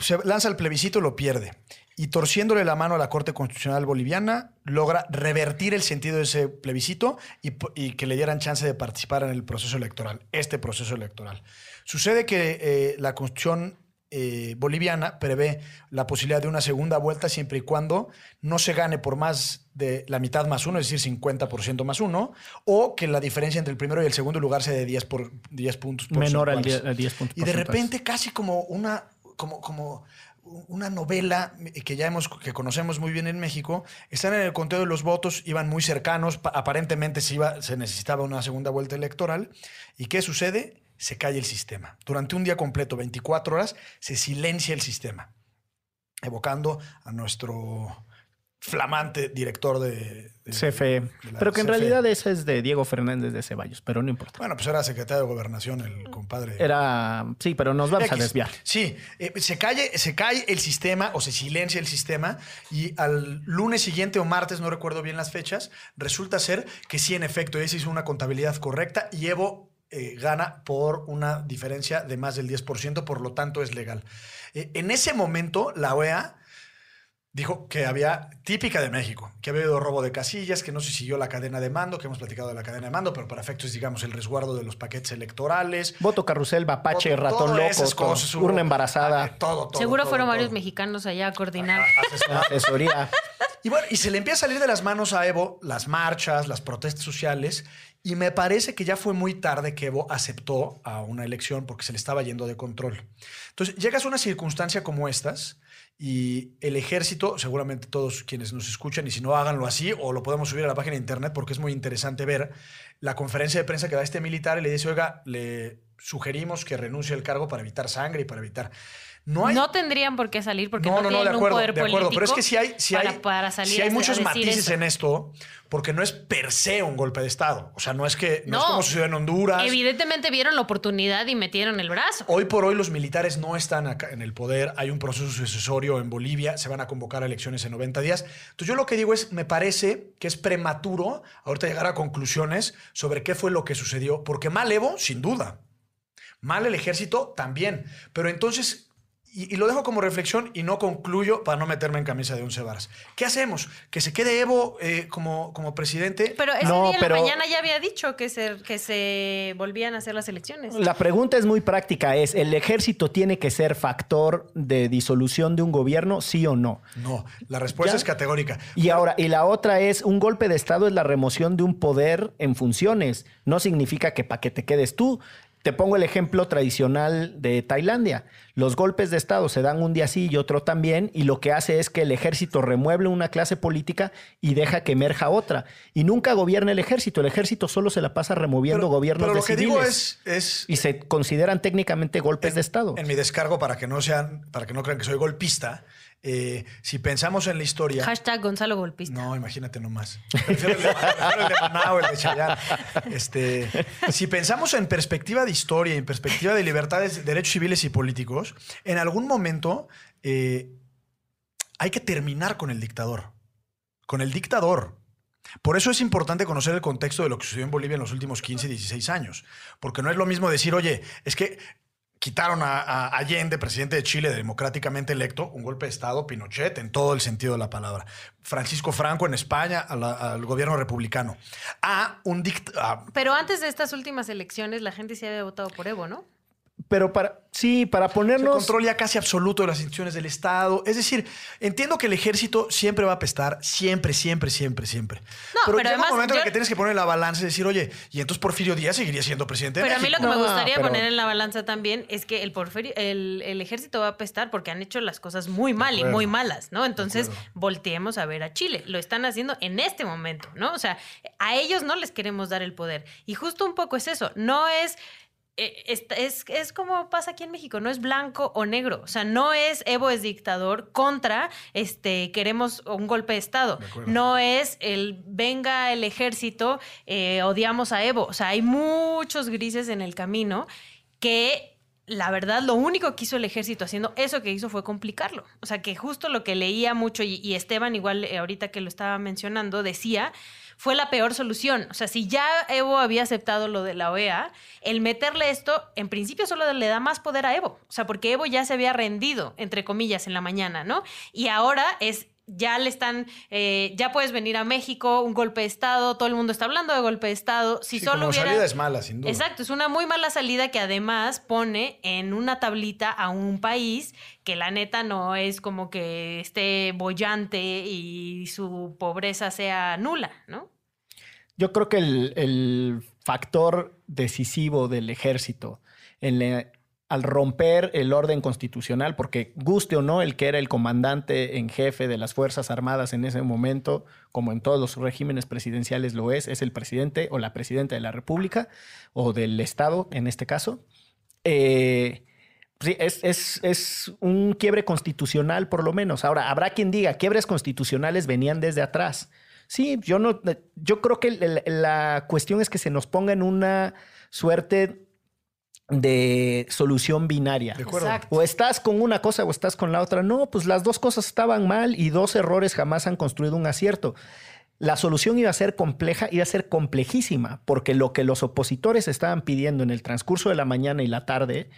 se lanza el plebiscito, lo pierde. Y torciéndole la mano a la Corte Constitucional Boliviana, logra revertir el sentido de ese plebiscito y, que le dieran chance de participar en el proceso electoral, este proceso electoral. Sucede que eh, la Constitución eh, boliviana prevé la posibilidad de una segunda vuelta siempre y cuando no se gane por más de la mitad más uno, es decir, 50% más uno, o que la diferencia entre el primero y el segundo lugar sea de 10, por, 10 puntos Menor al porcentuales. 10, al 10 puntos Y de repente casi como una, como, como una novela que ya hemos, que conocemos muy bien en México, están en el conteo de los votos, iban muy cercanos, pa- aparentemente se, iba, se necesitaba una segunda vuelta electoral. ¿Y qué sucede? Se cae el sistema. Durante un día completo, 24 horas, se silencia el sistema, evocando a nuestro flamante director de, de- CFE. de la Pero que en CFE. realidad ese es de Diego Fernández de Ceballos, pero no importa. Bueno, pues era secretario de Gobernación el compadre. Era. Sí, pero nos vamos a desviar. Sí, eh, se, cae, se cae el sistema o se silencia el sistema y al lunes siguiente o martes, no recuerdo bien las fechas, resulta ser que sí, en efecto, se hizo una contabilidad correcta y Evo eh, gana por una diferencia de más del 10%, por lo tanto es legal. Eh, en ese momento, la OEA dijo que había, típica de México, que había habido robo de casillas, que no se siguió la cadena de mando, que hemos platicado de la cadena de mando, pero para efectos, digamos, el resguardo de los paquetes electorales. Voto carrusel, mapache, ratón loco, esas cosas, urna ah, embarazada, todo, todo, Seguro todo, fueron varios todo. mexicanos allá a coordinar. asesoría. Y bueno, y se le empieza a salir de las manos a Evo las marchas, las protestas sociales, y me parece que ya fue muy tarde que Evo aceptó a una elección porque se le estaba yendo de control. Entonces, llegas a una circunstancia como estas y el ejército, seguramente todos quienes nos escuchan, y si no háganlo así, o lo podemos subir a la página de internet porque es muy interesante ver la conferencia de prensa que da este militar y le dice, oiga, le sugerimos que renuncie al cargo para evitar sangre y para evitar... No hay, No tendrían por qué salir porque no, no, no, tienen de acuerdo, un poder de acuerdo. Pero es que político si hay, si hay, para, para salir sí hay muchos matices eso. en esto, porque no es per se un golpe de Estado. O sea, no es que no, es como sucedió en Honduras. Evidentemente vieron la oportunidad y metieron el brazo. Hoy por hoy los militares no están acá en el poder, hay un proceso sucesorio en Bolivia, se van a convocar a elecciones en 90 días. Entonces yo lo que digo es, me parece que es prematuro ahorita llegar a conclusiones sobre qué fue lo que sucedió, porque mal Evo, sin duda. Mal el ejército también. Pero entonces, y, y lo dejo como reflexión y no concluyo para no meterme en camisa de once varas. ¿Qué hacemos? ¿Que se quede Evo eh, como, como presidente? Pero ese No, día en pero- la mañana ya había dicho que se, que se volvían a hacer las elecciones. La pregunta es muy práctica, es ¿el ejército tiene que ser factor de disolución de un gobierno, sí o no? No, la respuesta ¿Ya? es categórica. Y ahora, y la otra es, un golpe de Estado es la remoción de un poder en funciones. No significa que para que te quedes tú. Te pongo el ejemplo tradicional de Tailandia. Los golpes de Estado se dan un día sí y otro también, y lo que hace es que el ejército remueble una clase política y deja que emerja otra. Y nunca gobierna el ejército. El ejército solo se la pasa removiendo Pero- gobiernos pero de lo que civiles. digo es, es Y se consideran técnicamente golpes de Estado. en mi descargo para que no sean, para que no crean que soy golpista. Eh, si pensamos en la historia. Hashtag Gonzalo Golpista. No, imagínate nomás. Prefiero el de, prefiero el de Maná o el de. Este, si pensamos en perspectiva de historia, en perspectiva de libertades, derechos civiles y políticos, en algún momento eh, hay que terminar con el dictador. Con el dictador. Por eso es importante conocer el contexto de lo que sucedió en Bolivia en los últimos 15, 16 años. Porque no es lo mismo decir, oye, es que quitaron a, Allende, presidente de Chile, democráticamente electo, un golpe de Estado, Pinochet, en todo el sentido de la palabra. Francisco Franco en España, al gobierno republicano. A un dict... Pero antes de estas últimas elecciones, la gente sí había votado por Evo, ¿no? Pero para, sí, para ponernos... control ya casi absoluto de las instituciones del Estado. Es decir, entiendo que el ejército siempre va a apestar, siempre, siempre, siempre, siempre. No, pero llega además un momento en el que tienes que poner la balanza y decir, oye, y entonces Porfirio Díaz seguiría siendo presidente de Pero a mí lo que me gustaría pero- poner en la balanza también es que el, porfirio- el, el ejército va a apestar porque han hecho las cosas muy mal y muy malas, ¿no? Entonces, volteemos a ver a Chile. Lo están haciendo en este momento, ¿no? O sea, a ellos no les queremos dar el poder. Y justo un poco es eso. No es. Eh, esta- Es, es como pasa aquí en México, no es blanco o negro. O sea, no es Evo es dictador contra este queremos un golpe de Estado. No es el venga el ejército, eh, odiamos a Evo. O sea, hay muchos grises en el camino que la verdad, lo único que hizo el ejército haciendo eso que hizo fue complicarlo. O sea, que justo lo que leía mucho, y, y Esteban, igual eh, ahorita que lo estaba mencionando, decía, fue la peor solución. O sea, si ya Evo había aceptado lo de la OEA, el meterle esto, en principio solo le da más poder a Evo. O sea, porque Evo ya se había rendido, entre comillas, en la mañana, ¿no? Y ahora es ya le están, eh, ya puedes venir a México, un golpe de Estado, todo el mundo está hablando de golpe de Estado. Si Sí, solo como hubiera... salida es mala, sin duda. Exacto, es una muy mala salida que además pone en una tablita a un país que la neta no es como que esté bollante y su pobreza sea nula, ¿no? Yo creo que el, el factor decisivo del ejército en la- al romper el orden constitucional, porque guste o no, el que era el comandante en jefe de las Fuerzas Armadas en ese momento, como en todos los regímenes presidenciales lo es, es el presidente o la presidenta de la República o del Estado en este caso. Eh, Sí, es, un quiebre constitucional, por lo menos. Ahora, habrá quien diga, quiebres constitucionales venían desde atrás. Sí, yo no, yo creo que la cuestión es que se nos ponga en una suerte de solución binaria. De acuerdo. Exacto. O estás con una cosa o estás con la otra. No, pues las dos cosas estaban mal y dos errores jamás han construido un acierto. La solución iba a ser compleja, iba a ser complejísima, porque lo que los opositores estaban pidiendo en el transcurso de la mañana y la tarde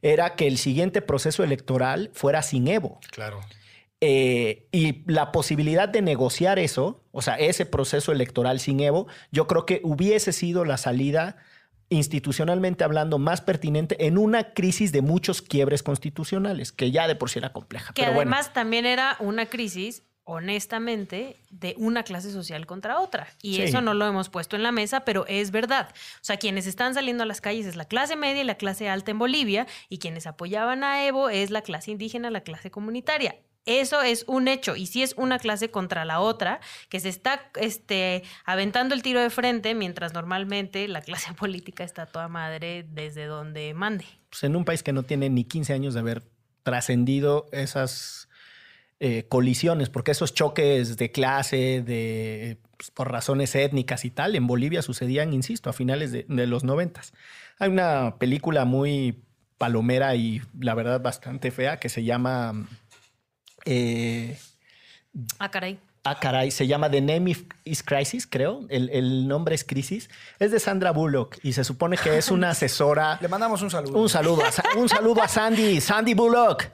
era que el siguiente proceso electoral fuera sin Evo. Claro. Eh, y la posibilidad de negociar eso, o sea, ese proceso electoral sin Evo, yo creo que hubiese sido la salida institucionalmente hablando más pertinente en una crisis de muchos quiebres constitucionales, que ya de por sí era compleja. Que Pero bueno. además también era una crisis, honestamente, de una clase social contra otra. Y Sí. eso no lo hemos puesto en la mesa, pero es verdad. O sea, quienes están saliendo a las calles es la clase media y la clase alta en Bolivia, y quienes apoyaban a Evo es la clase indígena, la clase comunitaria. Eso es un hecho, y si es una clase contra la otra, que se está este, aventando el tiro de frente, mientras normalmente la clase política está toda madre desde donde mande. pues, en un país que no tiene ni 15 años de haber trascendido esas eh, colisiones, porque esos choques de clase, de, pues, por razones étnicas y tal, en Bolivia sucedían, insisto, a finales de, de los noventas. Hay una película muy palomera y la verdad bastante fea que se llama... eh, Ah, caray. Ah, caray, se llama The Name is- is Crisis, creo. El, el nombre es Crisis. Es de Sandra Bullock y se supone que es una asesora. Le mandamos un saludo. Un saludo a, un saludo a Sandy, Sandy Bullock.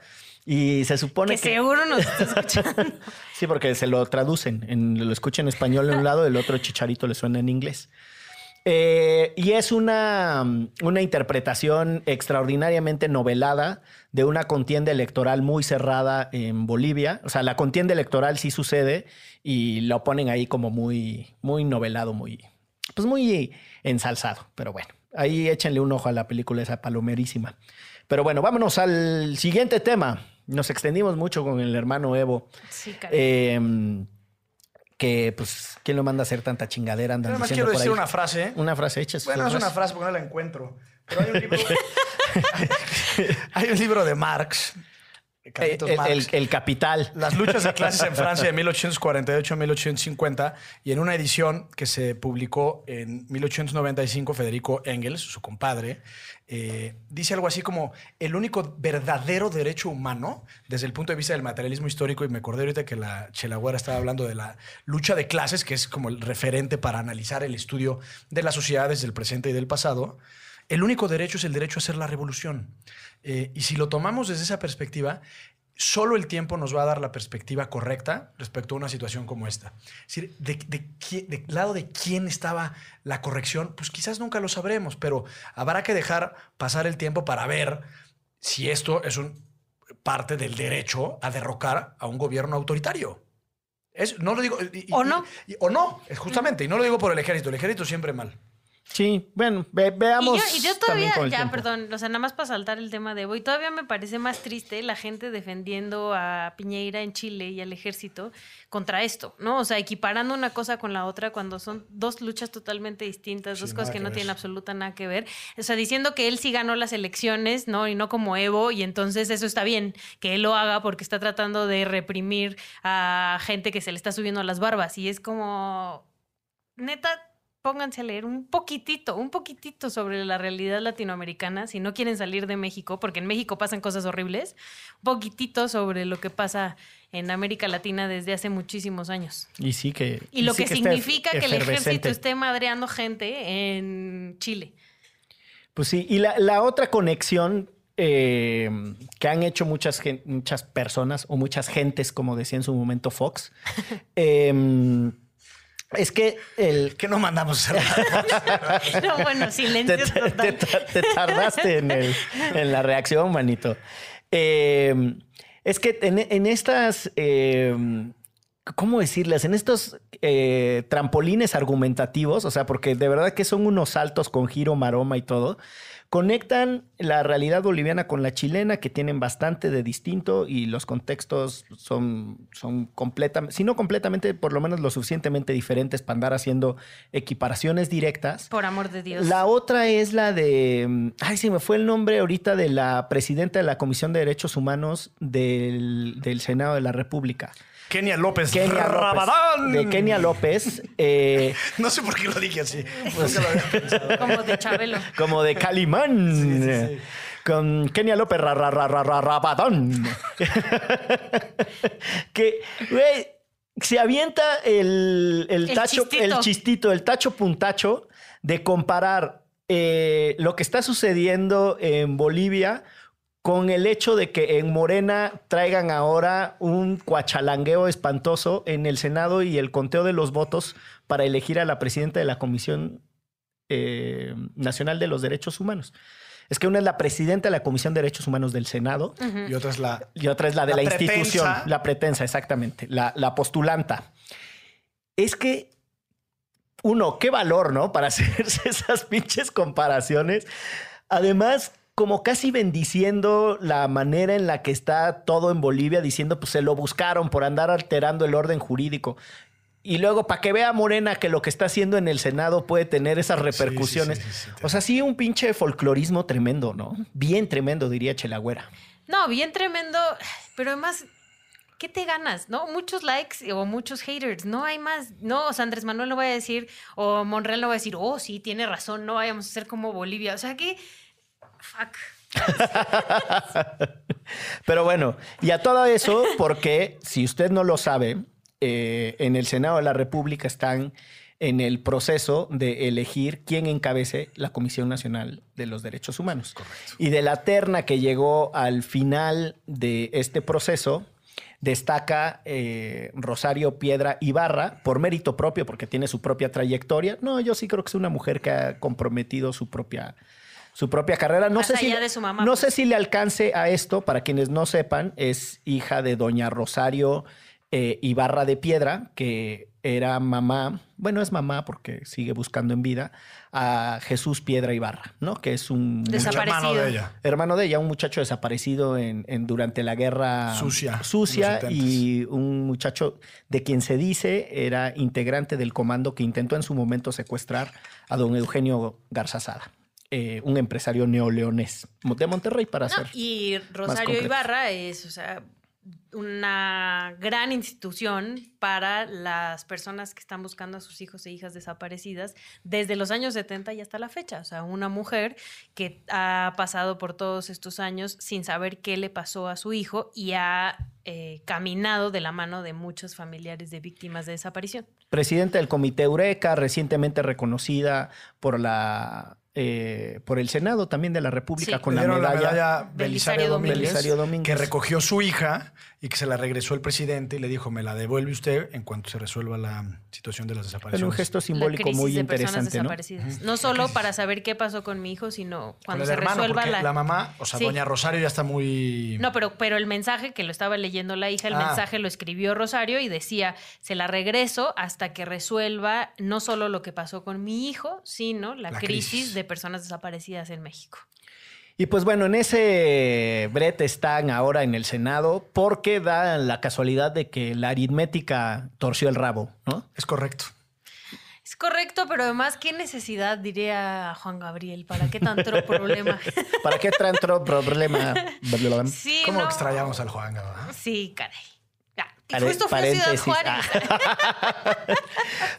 Y se supone Que que. seguro nos está escuchando. Sí, porque se lo traducen. En, lo escuchan en español en un lado, el otro chicharito le suena en inglés. Eh, y es una, una interpretación extraordinariamente novelada de una contienda electoral muy cerrada en Bolivia. O sea, la contienda electoral sí sucede y lo ponen ahí como muy, muy novelado, muy, pues muy ensalzado. Pero bueno, ahí échenle un ojo a la película esa palomerísima. Pero bueno, vámonos al siguiente tema. Nos extendimos mucho con el hermano Evo. Sí. Eh, que, pues, ¿quién lo manda a hacer tanta chingadera? Andan Nada más diciendo quiero por decir ahí. una frase. ¿eh? Una frase hecha. Bueno, es una frase porque no la encuentro. Pero hay un libro, hay un libro de Marx. El, Carlitos el- Marx. el- el capital. Las luchas de clases en Francia de 1848-1850 y en una edición que se publicó en 1895, Federico Engels, su compadre, eh, dice algo así como el único verdadero derecho humano desde el punto de vista del materialismo histórico, y me acordé ahorita que la Chelagüera estaba hablando de la lucha de clases, que es como el referente para analizar el estudio de las sociedades del presente y del pasado, el único derecho es el derecho a hacer la revolución. Eh, y si lo tomamos desde esa perspectiva, solo el tiempo nos va a dar la perspectiva correcta respecto a una situación como esta. Es decir, de, de, qui- de lado de quién estaba la corrección, pues quizás nunca lo sabremos, pero habrá que dejar pasar el tiempo para ver si esto es un, parte del derecho a derrocar a un gobierno autoritario. Es, no lo digo. y- O no. y- o no, justamente. Y no lo digo por el ejército. El ejército siempre mal. Sí, bueno, ve- Y veamos. yo, y yo todavía, ya, tiempo. perdón, o sea, nada más para saltar el tema de hoy, todavía me parece más triste la gente defendiendo a Piñeira en Chile y al ejército contra esto, ¿no? O sea, equiparando una cosa con la otra cuando son dos luchas totalmente distintas, Sí, dos cosas que que no tienen absoluta nada que ver. O sea, diciendo que él sí ganó las elecciones, ¿no? Y no como Evo, y entonces eso está bien, que él lo haga porque está tratando de reprimir a gente que se le está subiendo a las barbas. Y es como, neta, pónganse a leer un poquitito, un poquitito sobre la realidad latinoamericana, si no quieren salir de México, porque en México pasan cosas horribles, un poquitito sobre lo que pasa en América Latina desde hace muchísimos años. Y sí que. Y lo sí que significa que el ejército esté madreando gente en Chile. Pues sí, y la, la otra conexión eh, que han hecho muchas, muchas personas o muchas gentes, como decía en su momento Fox, eh, es que el... Que no mandamos a hacer No, bueno, Te, silencio te- total. te- te tardaste en, el- en la reacción, manito. Eh, es que en, en estas... eh, ¿Cómo decirles? En estos eh, trampolines argumentativos, o sea, porque de verdad que son unos saltos con giro, maroma y todo, conectan la realidad boliviana con la chilena, que tienen bastante de distinto y los contextos son, son completamente, si no completamente, por lo menos lo suficientemente diferentes para andar haciendo equiparaciones directas. Por amor de Dios. La otra es la de. mm, Ay, se me fue el nombre ahorita de la presidenta de la Comisión de Derechos Humanos del, del Senado de la República. Kenia López Kenia Rabadán. López. De Kenia López. eh, No sé por qué lo dije así. Nunca lo había pensado. Como de Chabelo. como de Calimán. Sí, sí, sí. Con Kenia López ra, ra, ra, ra, ra- Rabadán. que, güey, se avienta el, el El tacho, chistito. el chistito, el tacho puntacho de comparar eh, lo que está sucediendo en Bolivia con el hecho de que en Morena traigan ahora un cuachalangueo espantoso en el Senado y el conteo de los votos para elegir a la presidenta de la Comisión eh, Nacional de los Derechos Humanos. Es que una es la presidenta de la Comisión de Derechos Humanos del Senado Y otra es la. y otra es la de La institución, la pretensa, exactamente, la, la postulanta. Es que, uno, qué valor, ¿no? Para hacerse esas pinches comparaciones. Además, como casi bendiciendo la manera en la que está todo en Bolivia, diciendo, pues se lo buscaron por andar alterando el orden jurídico. Y luego, para que vea Morena que lo que está haciendo en el Senado puede tener esas repercusiones. sí, sí, sí, o sea, sí, un pinche folclorismo tremendo, ¿no? Bien tremendo, diría Chelagüera. No, bien tremendo, pero además, ¿qué te ganas? ¿No? Muchos likes o muchos haters, no hay más. No, o sea, Andrés Manuel no va a decir, o Monreal no va a decir, oh, sí, tiene razón, no vayamos a ser como Bolivia. O sea, que, fuck. Pero bueno, y a todo eso, porque si usted no lo sabe, eh, en el Senado de la República están en el proceso de elegir quién encabece la Comisión Nacional de los Derechos Humanos. Y de la terna que llegó al final de este proceso, destaca eh, Rosario Piedra Ibarra por mérito propio, porque tiene su propia trayectoria. No, yo sí creo que es una mujer que ha comprometido su propia, su propia carrera. No Más sé si, allá de su mamá, no pues. sé si le alcance a esto, para quienes no sepan, es hija de doña Rosario eh, Ibarra de Piedra, que era mamá, bueno, es mamá porque sigue buscando en vida, a Jesús Piedra Ibarra, ¿no? Que es un Desaparecido. Hermano de ella. hermano de ella, un muchacho desaparecido en, en- durante la guerra Sucia, sucia y un muchacho de quien se dice era integrante del comando que intentó en su momento secuestrar a don Eugenio Garzazada, eh, un empresario neoleonés de Monterrey para No, y Rosario. Ibarra es, o sea, una gran institución para las personas que están buscando a sus hijos e hijas desaparecidas desde los años 70 y hasta la fecha. O sea, una mujer que ha pasado por todos estos años sin saber qué le pasó a su hijo y ha eh, caminado de la mano de muchos familiares de víctimas de desaparición. Presidenta del Comité Eureka, recientemente reconocida por la eh, por el Senado también de la República Sí. con la medalla. Belisario Belisario Domínguez, Belisario Domínguez. que recogió su hija y que se la regresó el presidente y le dijo, me la devuelve usted en cuanto se resuelva la situación de las desapariciones. un gesto simbólico muy de interesante, ¿no? solo para saber qué pasó con mi hijo, sino cuando se hermano, resuelva la... la... mamá, o sea, Sí. doña Rosario ya está muy... No, pero, pero el mensaje que lo estaba leyendo la hija, el Ah. mensaje lo escribió Rosario y decía, se la regreso hasta que resuelva no solo lo que pasó con mi hijo, sino la, La crisis, crisis. de personas desaparecidas en México. Y pues bueno, en ese brete están ahora en el Senado porque da la casualidad de que la aritmética torció el rabo, ¿no? Es correcto. Es correcto, pero además, ¿qué necesidad, diría Juan Gabriel? ¿Para qué tanto problema? ¿Para qué tanto problema? Sí, ¿Cómo no. extrañamos al Juan Gaba? Sí, caray. Ah, justo fue a Ciudad. Juárez.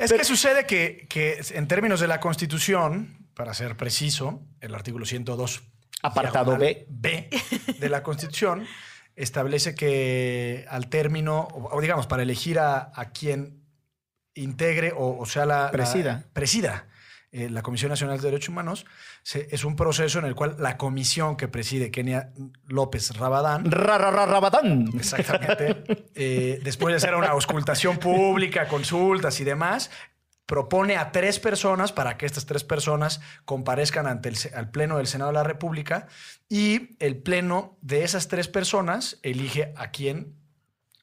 Es que sucede que, que en términos de la Constitución, para ser preciso, el artículo 102, Apartado diagonal B de la Constitución, establece que al término, o digamos, para elegir a, a quien integre o, o sea la... la- Presida. presida eh, la Comisión Nacional de Derechos Humanos, se- es un proceso en el cual la comisión que preside Kenia López Rabadán Ra, ra, ra, rabatán. Exactamente. Eh, después de hacer una auscultación pública, consultas y demás, propone a tres personas para que estas tres personas comparezcan ante el al Pleno del Senado de la República y el Pleno de esas tres personas elige a quien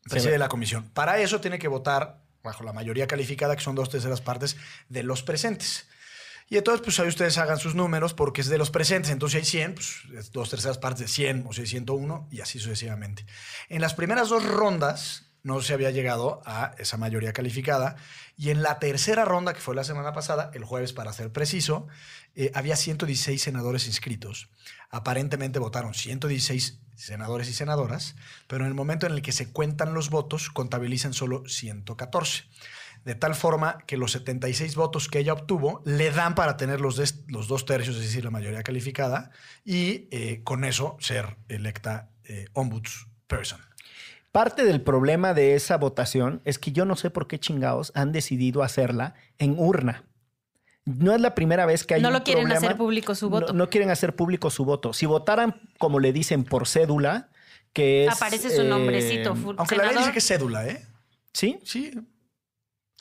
preside la comisión. Para eso tiene que votar bajo la mayoría calificada, que son dos terceras partes de los presentes. Y entonces, pues ahí ustedes hagan sus números porque es de los presentes. Entonces, si hay 100, pues es dos terceras partes de 100 o si hay 101 y así sucesivamente. En las primeras dos rondas no se había llegado a esa mayoría calificada. Y en la tercera ronda, que fue la semana pasada, el jueves para ser preciso, eh, había 116 senadores inscritos. Aparentemente votaron 116 senadores y senadoras, pero en el momento en el que se cuentan los votos, contabilizan solo 114 de tal forma que los 76 votos que ella obtuvo le dan para tener los, dos tercios, es decir, la mayoría calificada, y eh, con eso ser electa eh, ombudsperson. Parte del problema de esa votación es que yo no sé por qué chingados han decidido hacerla en urna. No es la primera vez que hay No un lo quieren problema. hacer público su voto. No, quieren hacer público su voto. Si votaran, como le dicen, por cédula, que es... Aparece su eh, nombrecito. fu- Aunque la ley dice que es cédula, ¿eh? ¿Sí? Sí.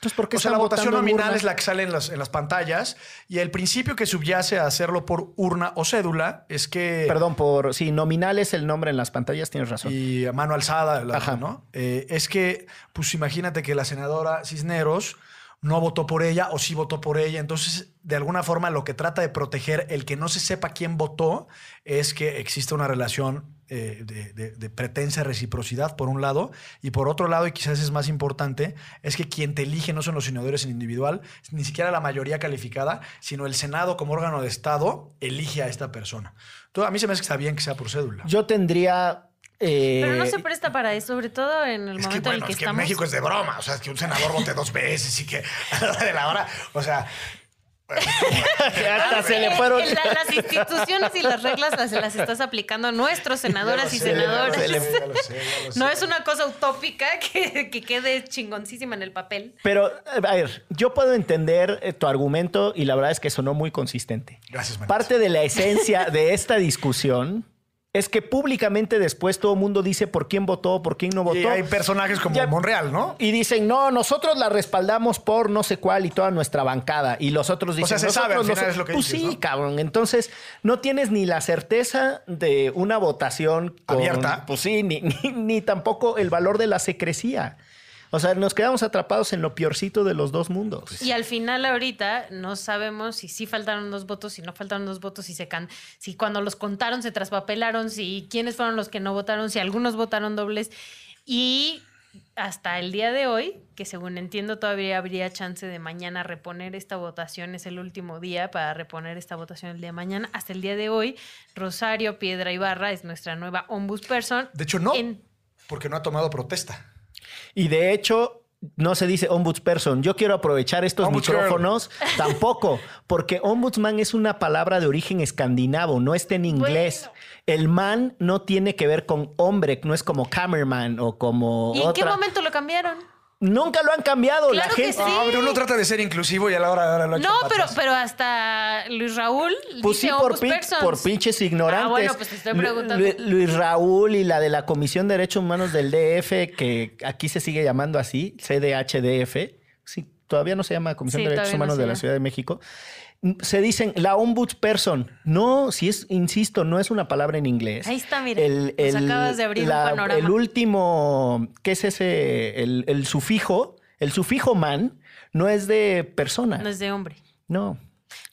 Entonces, ¿por qué O sea, la votación nominal urna? es la que sale en las, en las pantallas y el principio que subyace a hacerlo por urna o cédula es que... Perdón, por... Sí, nominal es el nombre en las pantallas, tienes razón. y a mano alzada, la- Ajá. ¿no? Eh, es que, pues imagínate que la senadora Cisneros no votó por ella o sí votó por ella. Entonces, de alguna forma, lo que trata de proteger el que no se sepa quién votó es que existe una relación eh, de, de- de pretensa reciprocidad, por un lado, y por otro lado, y quizás es más importante, es que quien te elige no son los senadores en individual, ni siquiera la mayoría calificada, sino el Senado como órgano de Estado elige a esta persona. Entonces, a mí se me hace que está bien que sea por cédula. Yo tendría... eh, Pero no se presta para eso, sobre todo en el Es que, momento bueno, en el que es que estamos. México es de broma. O sea, es que un senador vote dos veces y que a la hora de la hora. O sea. Hasta se le fueron... la- las instituciones y las reglas las, las estás aplicando a nuestros senadoras y sé. No es una cosa utópica que, que quede chingoncísima en el papel. Pero, a ver, yo puedo entender eh, tu argumento y la verdad es que sonó muy consistente. Gracias, Manix. Parte de la esencia de esta discusión es que públicamente después todo el mundo dice por quién votó, por quién no votó. Y hay personajes como Ya- Monreal, ¿no? Y dicen, no, nosotros la respaldamos por no sé cuál y toda nuestra bancada. Y los otros dicen, sea, se sabe, nosotros al final no sé- es lo que Pues dices, sí, ¿no? cabrón. Entonces, no tienes ni la certeza de una votación con- Abierta. Pues sí, ni, ni- ni tampoco el valor de la secrecía. O sea, nos quedamos atrapados en lo peorcito de los dos mundos. Y al final ahorita no sabemos si sí faltaron dos votos, si no faltaron dos votos, si se can si cuando los contaron se traspapelaron, si quiénes fueron los que no votaron, si algunos votaron dobles. Y hasta el día de hoy, que según entiendo todavía habría chance de mañana reponer esta votación, es el último día para reponer esta votación el día de mañana. Hasta el día de hoy, Rosario Piedra Ibarra es nuestra nueva ombudsperson. De hecho, no. En- Porque no ha tomado protesta. Y de hecho, no se dice ombudsperson. Yo quiero aprovechar estos micrófonos. Tampoco, porque ombudsman es una palabra de origen escandinavo, no está en inglés. Bueno. El man no tiene que ver con hombre, no es como cameraman o como ¿Y en qué momento lo cambiaron? Nunca lo han cambiado. la Claro que gente. sí. Ah, pero uno trata de ser inclusivo y a la hora, ahora lo ha hecho No, pero, pero hasta Luis Raúl Pues sí, dice por, Opus pin- por pinches ignorantes. Ah, bueno, pues te estoy preguntando. Lu- Luis Raúl y la de la Comisión de Derechos Humanos del DF, que aquí se sigue llamando así, CDHDF. Sí, todavía no se llama Comisión Sí, de Derechos no Humanos se de la. Ciudad de México. Se dicen la ombudsperson. No, si es, insisto, no es una palabra en inglés. Ahí está, mira. Nos acabas de abrir un panorama. El último, ¿qué es ese? El, el sufijo, el sufijo man no es de persona. No es de hombre. No,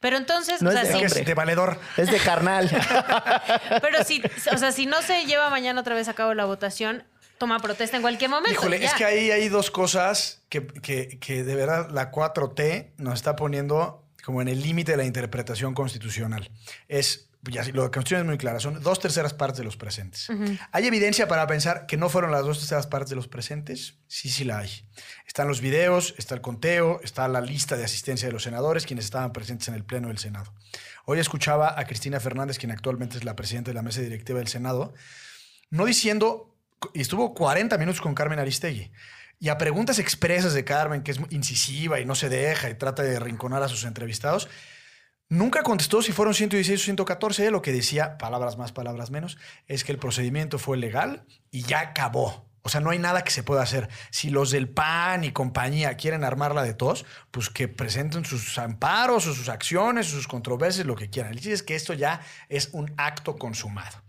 Pero entonces, No o es de que es de valedor. es de carnal. pero si, o sea, si no se lleva mañana otra vez a cabo la votación, toma protesta en cualquier momento. Híjole, es que ahí hay dos cosas que, que- que de verdad la 4T nos está poniendo como en el límite de la interpretación constitucional. Es, ya, sí, la constitución es muy clara, son dos terceras partes de los presentes. ¿Hay evidencia para pensar que no fueron las dos terceras partes de los presentes? Sí, sí la hay. Están los videos, está el conteo, está la lista de asistencia de los senadores, quienes estaban presentes en el Pleno del Senado. Hoy escuchaba a Cristina Fernández, quien actualmente es la presidenta de la mesa directiva del Senado, no diciendo, y estuvo 40 minutos con Carmen Aristegui, y a preguntas expresas de Carmen, que es incisiva y no se deja y trata de rinconar a sus entrevistados, nunca contestó si fueron 116 o 114. Ella Lo que decía, palabras más, palabras menos, es que el procedimiento fue legal y ya acabó. O sea, no hay nada que se pueda hacer. Si los del PAN y compañía quieren armarla de tos, pues que presenten sus amparos o sus acciones sus controversias, lo que quieran. El chiste es que esto ya es un acto consumado.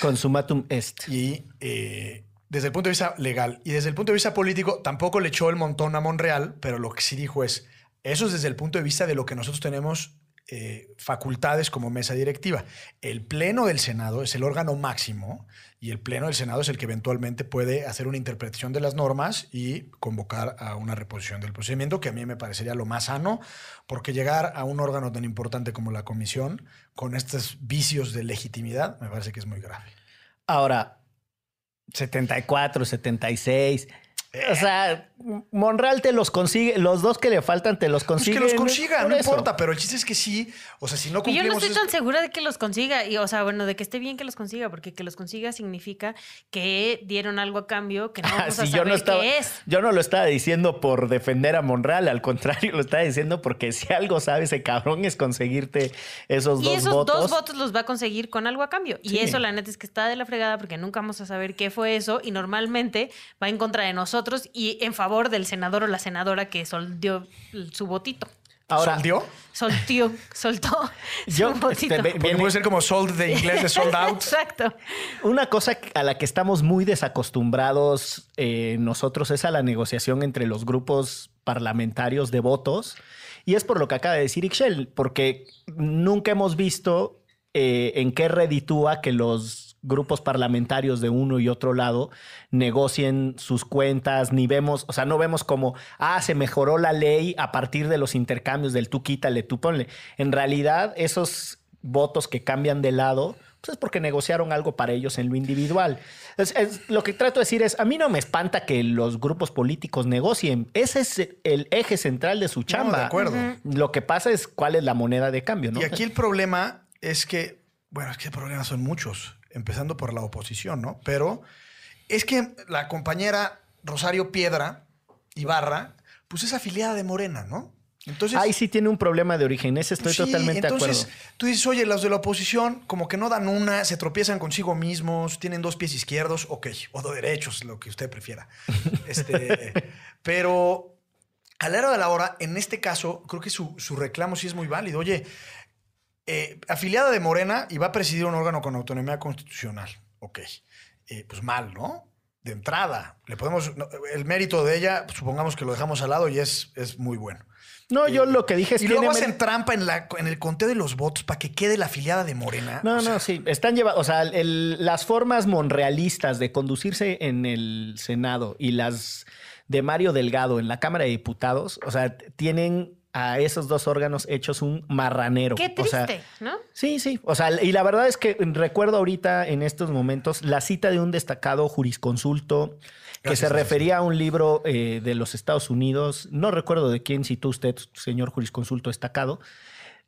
Consumatum est. Y eh, desde el punto de vista legal y desde el punto de vista político, tampoco le echó el montón a Monreal, pero lo que sí dijo es, eso es desde el punto de vista de lo que nosotros tenemos eh, facultades como mesa directiva. El Pleno del Senado es el órgano máximo y el Pleno del Senado es el que eventualmente puede hacer una interpretación de las normas y convocar a una reposición del procedimiento, que a mí me parecería lo más sano, porque llegar a un órgano tan importante como la Comisión con estos vicios de legitimidad me parece que es muy grave. Ahora, 74, 76. O sea, Monreal te los consigue, los dos que le faltan te los Pues consigue. que los consiga, no eso. importa, pero el chiste es que sí, o sea, si no Y yo no cumplimos... estoy esto- tan segura de que los consiga. Y, o sea, bueno, de que esté bien que los consiga, porque que los consiga significa que dieron algo a cambio que no Ah, vamos a sí, saber yo no estaba, qué es. yo no lo estaba diciendo por defender a Monreal, al contrario, lo estaba diciendo porque si algo sabe ese cabrón es conseguirte esos Y dos esos votos. dos votos los va a conseguir con algo a cambio. Sí. Y eso, la neta, es que está de la fregada porque nunca vamos a saber qué fue eso. Y normalmente va en contra de nosotros y en favor del senador o la senadora que soldió su votito. Ahora, ¿Soldió? Soltió, soltó Yo- su votito. este, viene- puede ser como sold de inglés de sold out. Exacto. Una cosa a la que estamos muy desacostumbrados eh, nosotros es a la negociación entre los grupos parlamentarios de votos. Y es por lo que acaba de decir Ixchel, porque nunca hemos visto eh, en qué reditúa que los grupos parlamentarios de uno y otro lado negocien sus cuentas, ni vemos, o sea, no vemos como, ah, se mejoró la ley a partir de los intercambios del tú quítale, tú ponle. En realidad, esos votos que cambian de lado, pues es porque negociaron algo para ellos en lo individual. Es- es- lo que trato de decir es, a mí no me espanta que los grupos políticos negocien. Ese es el eje central de su chamba. de acuerdo. Lo que pasa es cuál es la moneda de cambio, ¿no? Y aquí el problema es que, bueno, es que problemas son muchos, empezando por la oposición, ¿no? Pero es que la compañera Rosario Piedra Ibarra, pues es afiliada de Morena, ¿no? Entonces, Ahí sí tiene un problema de origen, ese estoy Pues sí, totalmente entonces, de acuerdo. tú dices, oye, los de la oposición como que no dan una, se tropiezan consigo mismos, tienen dos pies izquierdos, ok, o dos derechos, lo que usted prefiera. Este, pero a la hora de la hora, en este caso, creo que su, su reclamo sí es muy válido. Oye, eh, afiliada de Morena y va a presidir un órgano con autonomía constitucional. Ok, Eh, pues mal, ¿no? De entrada, le podemos, el mérito de ella, supongamos que lo dejamos al lado y es, es muy bueno. No, yo lo que dije es Y que luego tiene hacen trampa en, la, en el conteo de los votos para que quede la afiliada de Morena. No, O sea, no, sí. Están llevando, o sea, el- las formas monrealistas de conducirse en el Senado y las de Mario Delgado en la Cámara de Diputados, o sea, tienen a esos dos órganos hechos un marranero. Qué O sea, triste, ¿no? Sí, sí. O sea, y la verdad es que recuerdo ahorita en estos momentos la cita de un destacado jurisconsulto que Gracias, se gracias. refería a un libro eh, de los Estados Unidos. No recuerdo de quién citó usted, señor jurisconsulto destacado,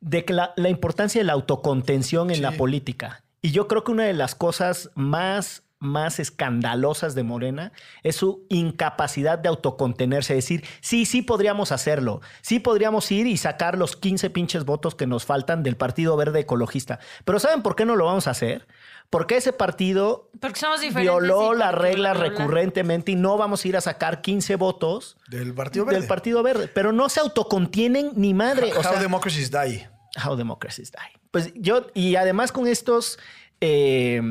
de que la, la importancia de la autocontención en Sí. la política. Y yo creo que una de las cosas más más escandalosas de Morena es su incapacidad de autocontenerse, decir, sí, sí podríamos hacerlo, sí podríamos ir y sacar los 15 pinches votos que nos faltan del Partido Verde Ecologista. Pero ¿saben por qué no lo vamos a hacer? Porque ese partido Porque somos diferentes. violó las reglas recurrentemente y no vamos a ir a sacar 15 votos Del Partido Verde. del Partido Verde. Pero no se autocontienen ni madre. O How democracies die. How democracies die. Pues yo, y además con estos eh,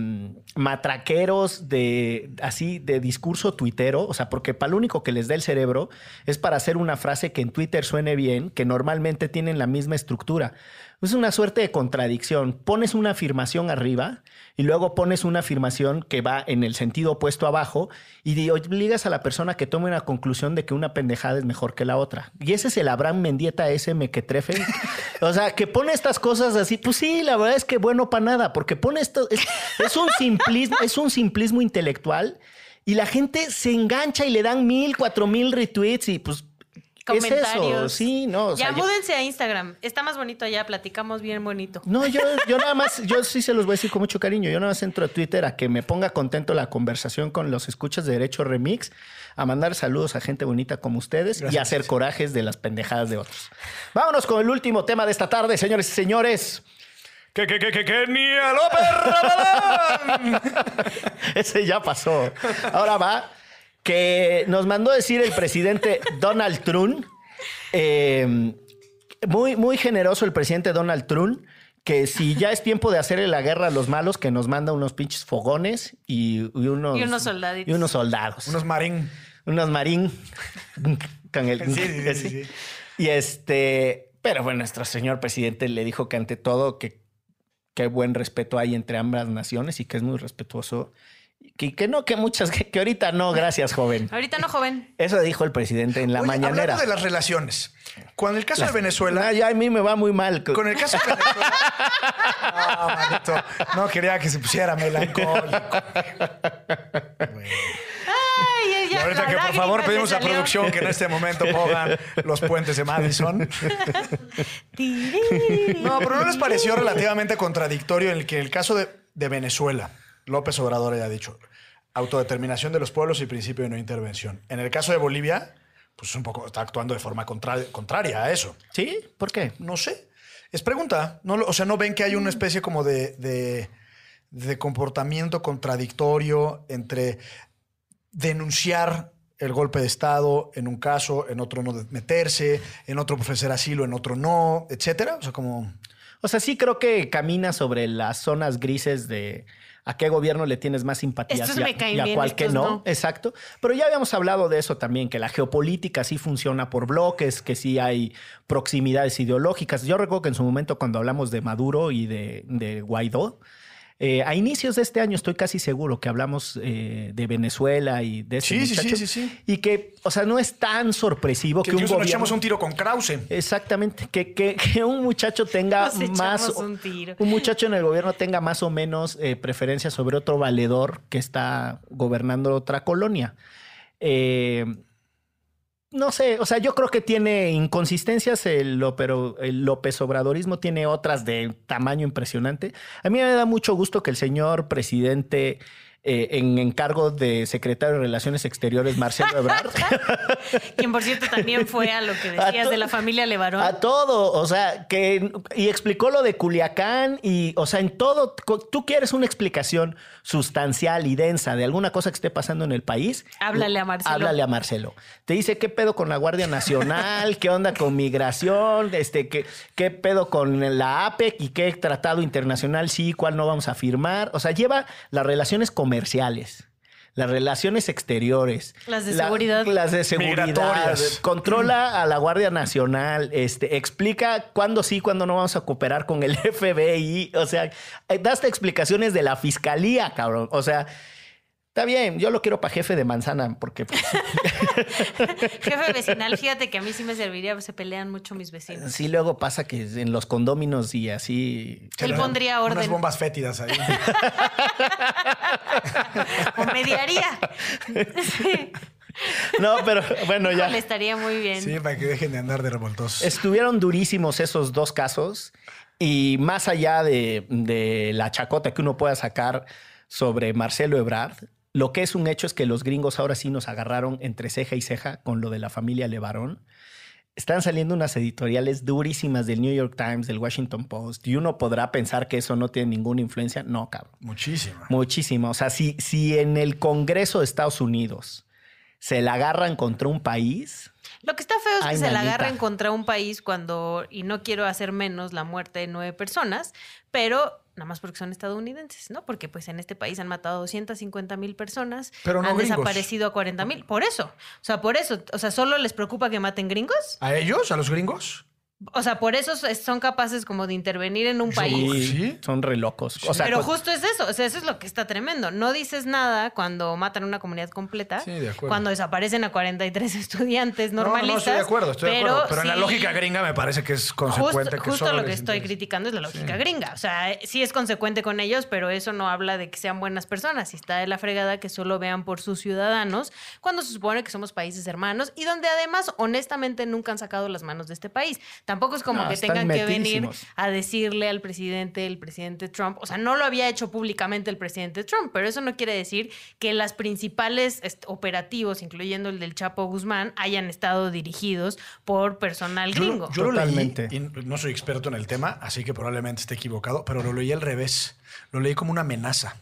matraqueros de así de discurso tuitero, o sea, porque para lo único que les da el cerebro es para hacer una frase que en Twitter suene bien, que normalmente tienen la misma estructura. Es una suerte de contradicción. Pones una afirmación arriba y luego pones una afirmación que va en el sentido opuesto abajo y obligas a la persona que tome una conclusión de que una pendejada es mejor que la otra. Y ese es el Abraham Mendieta ese mequetrefe. o sea, que pone estas cosas así. Pues sí, la verdad es que bueno para nada, porque pone esto. Es, es un simplismo, es un simplismo intelectual y la gente se engancha y le dan mil, cuatro mil retweets y pues. ¿Qué es eso? Comentarios. Sí, no. o ya sea, yo- múdense a Instagram. Está más bonito allá, platicamos bien bonito. no, yo, yo nada más, yo sí se los voy a decir con mucho cariño. Yo nada más entro a Twitter a que me ponga contento la conversación con los escuchas de Derecho Remix, a mandar saludos a gente bonita como ustedes y a hacer corajes de las pendejadas de otros. Vámonos con el último tema de esta tarde, señores y señores. Que, que, que, que, que, ni a López Rabadán. Ese ya pasó. Ahora va que nos mandó decir el presidente Donald Trump. eh, muy, muy generoso el presidente Donald Trump. Que si ya es tiempo de hacerle la guerra a los malos, que nos manda unos pinches fogones y, y unos, Y unos soldaditos. Y unos soldados. Unos marín. unos marín. con el, Sí, sí, sí. Y este, pero bueno, nuestro señor presidente le dijo que ante todo que qué buen respeto hay entre ambas naciones y que es muy respetuoso. Que no, que muchas, que, que ahorita no, gracias, joven. Ahorita no, joven. Eso dijo el presidente en la Oye, mañanera. Hablando de las relaciones. Con el caso de Venezuela. Ah, ya a mí me va muy mal. Con el caso de Venezuela. No, maldito. No quería que se pusiera melancólico. Bueno. Ay, Y ya, ahorita la que por favor pedimos a producción que en este momento pongan los puentes de Madison. No, pero ¿no les pareció relativamente contradictorio en el que el caso de, de Venezuela, López Obrador haya dicho autodeterminación de los pueblos y principio de no intervención? En el caso de Bolivia, pues un poco está actuando de forma contra- contraria a eso. ¿Sí? ¿Por qué? No sé. Es pregunta. No, o sea, ¿no ven que hay una especie como de, de- de comportamiento contradictorio entre denunciar el golpe de Estado en un caso, en otro no meterse, en otro ofrecer asilo, en otro no, etcétera? O sea, como... O sea, sí creo que camina sobre las zonas grises de a qué gobierno le tienes más simpatía Estos y a, me caen y a bien, cuál que no. Exacto. Pero ya habíamos hablado de eso también, que la geopolítica sí funciona por bloques, que sí hay proximidades ideológicas. Yo recuerdo que en su momento cuando hablamos de Maduro y de, de Guaidó, eh, a inicios de este año estoy casi seguro que hablamos eh, de Venezuela y de ese Sí, sí, muchacho. sí, sí, sí. Y que, o sea, no es tan sorpresivo Que que, un nos echamos un tiro con Krause. Exactamente, que, que- que un muchacho tenga Nos más, un tiro. un muchacho en el gobierno tenga más o menos eh, preferencia sobre otro valedor que está gobernando otra colonia. Eh, no sé, o sea, yo creo que tiene inconsistencias el, opero- el López Obradorismo, tiene otras de tamaño impresionante. A mí me da mucho gusto que el señor presidente eh, en encargo de secretario de Relaciones Exteriores, Marcelo Ebrard, Quien, por cierto, también fue a lo que decías de la familia Levarón. A todo, o sea, que y explicó lo de Culiacán y, o sea, en todo, tú quieres una explicación sustancial y densa de alguna cosa que esté pasando en el país. Háblale a Marcelo. Háblale a Marcelo. Te dice qué pedo con la Guardia Nacional, qué onda con migración, este, qué, qué pedo con la APEC y qué tratado internacional sí, cuál no vamos a firmar. O sea, lleva las relaciones comerciales. Las relaciones exteriores. Las de la- seguridad. Las de seguridad. Migratorias. Controla a la Guardia Nacional. Este, explica cuándo sí, cuándo no vamos a cooperar con el FBI. O sea, eh, daste explicaciones de la fiscalía, cabrón. O sea, está bien. Yo lo quiero para jefe de manzana porque pues, Jefe vecinal, fíjate que a mí sí me serviría, se pelean mucho mis vecinos. sí luego pasa que en los condóminos y así. Él pondría Unas orden. bombas fétidas ahí. O mediaría. Sí. No, pero bueno, ya. Le estaría muy bien. Sí, para que dejen de andar de revoltosos. Estuvieron durísimos esos dos casos y más allá de, de la chacota que uno pueda sacar, sobre Marcelo Ebrard. Lo que es un hecho es que los gringos ahora sí nos agarraron entre ceja y ceja con lo de la familia Levarón. Están saliendo unas editoriales durísimas del New York Times, del Washington Post, y uno podrá pensar que eso no tiene ninguna influencia. No, cabrón. Muchísima. Muchísimo. O sea, si, si en el Congreso de Estados Unidos se la agarran contra un país, Lo que está feo es que se la agarren contra un país cuando, y no quiero hacer menos la muerte de nueve personas, pero nada más porque son estadounidenses, ¿no? Porque pues en este país han matado 250 mil personas, Pero no han gringos. desaparecido a 40 mil. Por eso, o sea, por eso, o sea, solo les preocupa que maten gringos. ¿A ellos? ¿A los gringos? O sea, por eso es- son capaces como de intervenir en un país. ¿Sí? son re locos. O sea, Pero cu- justo es eso, o sea, eso es lo que está tremendo. No dices nada cuando matan a una comunidad completa, Sí, de acuerdo. cuando desaparecen a 43 estudiantes No, no, normalistas. no, estoy de acuerdo, estoy de acuerdo. Pero en la loogica gringa me parece que es Justo, consecuente. que justo lo que estoy interesa. criticando es la lógica Sí. gringa. O sea, sí es consecuente con ellos, pero eso no habla de que sean buenas personas. Y está de la fregada que solo vean por sus ciudadanos cuando se supone que somos países hermanos y donde además, honestamente, nunca han sacado las manos de este país. Tampoco es como No, que tengan que venir a decirle al presidente, el presidente Trump. O sea, no lo había hecho públicamente el presidente Trump, pero eso no quiere decir que las principales operativos, incluyendo el del Chapo Guzmán, hayan estado dirigidos por personal Yo, lo- gringo. yo lo Totalmente. leí, y no soy experto en el tema, así que probablemente esté equivocado, pero lo leí al revés. Lo leí como una amenaza.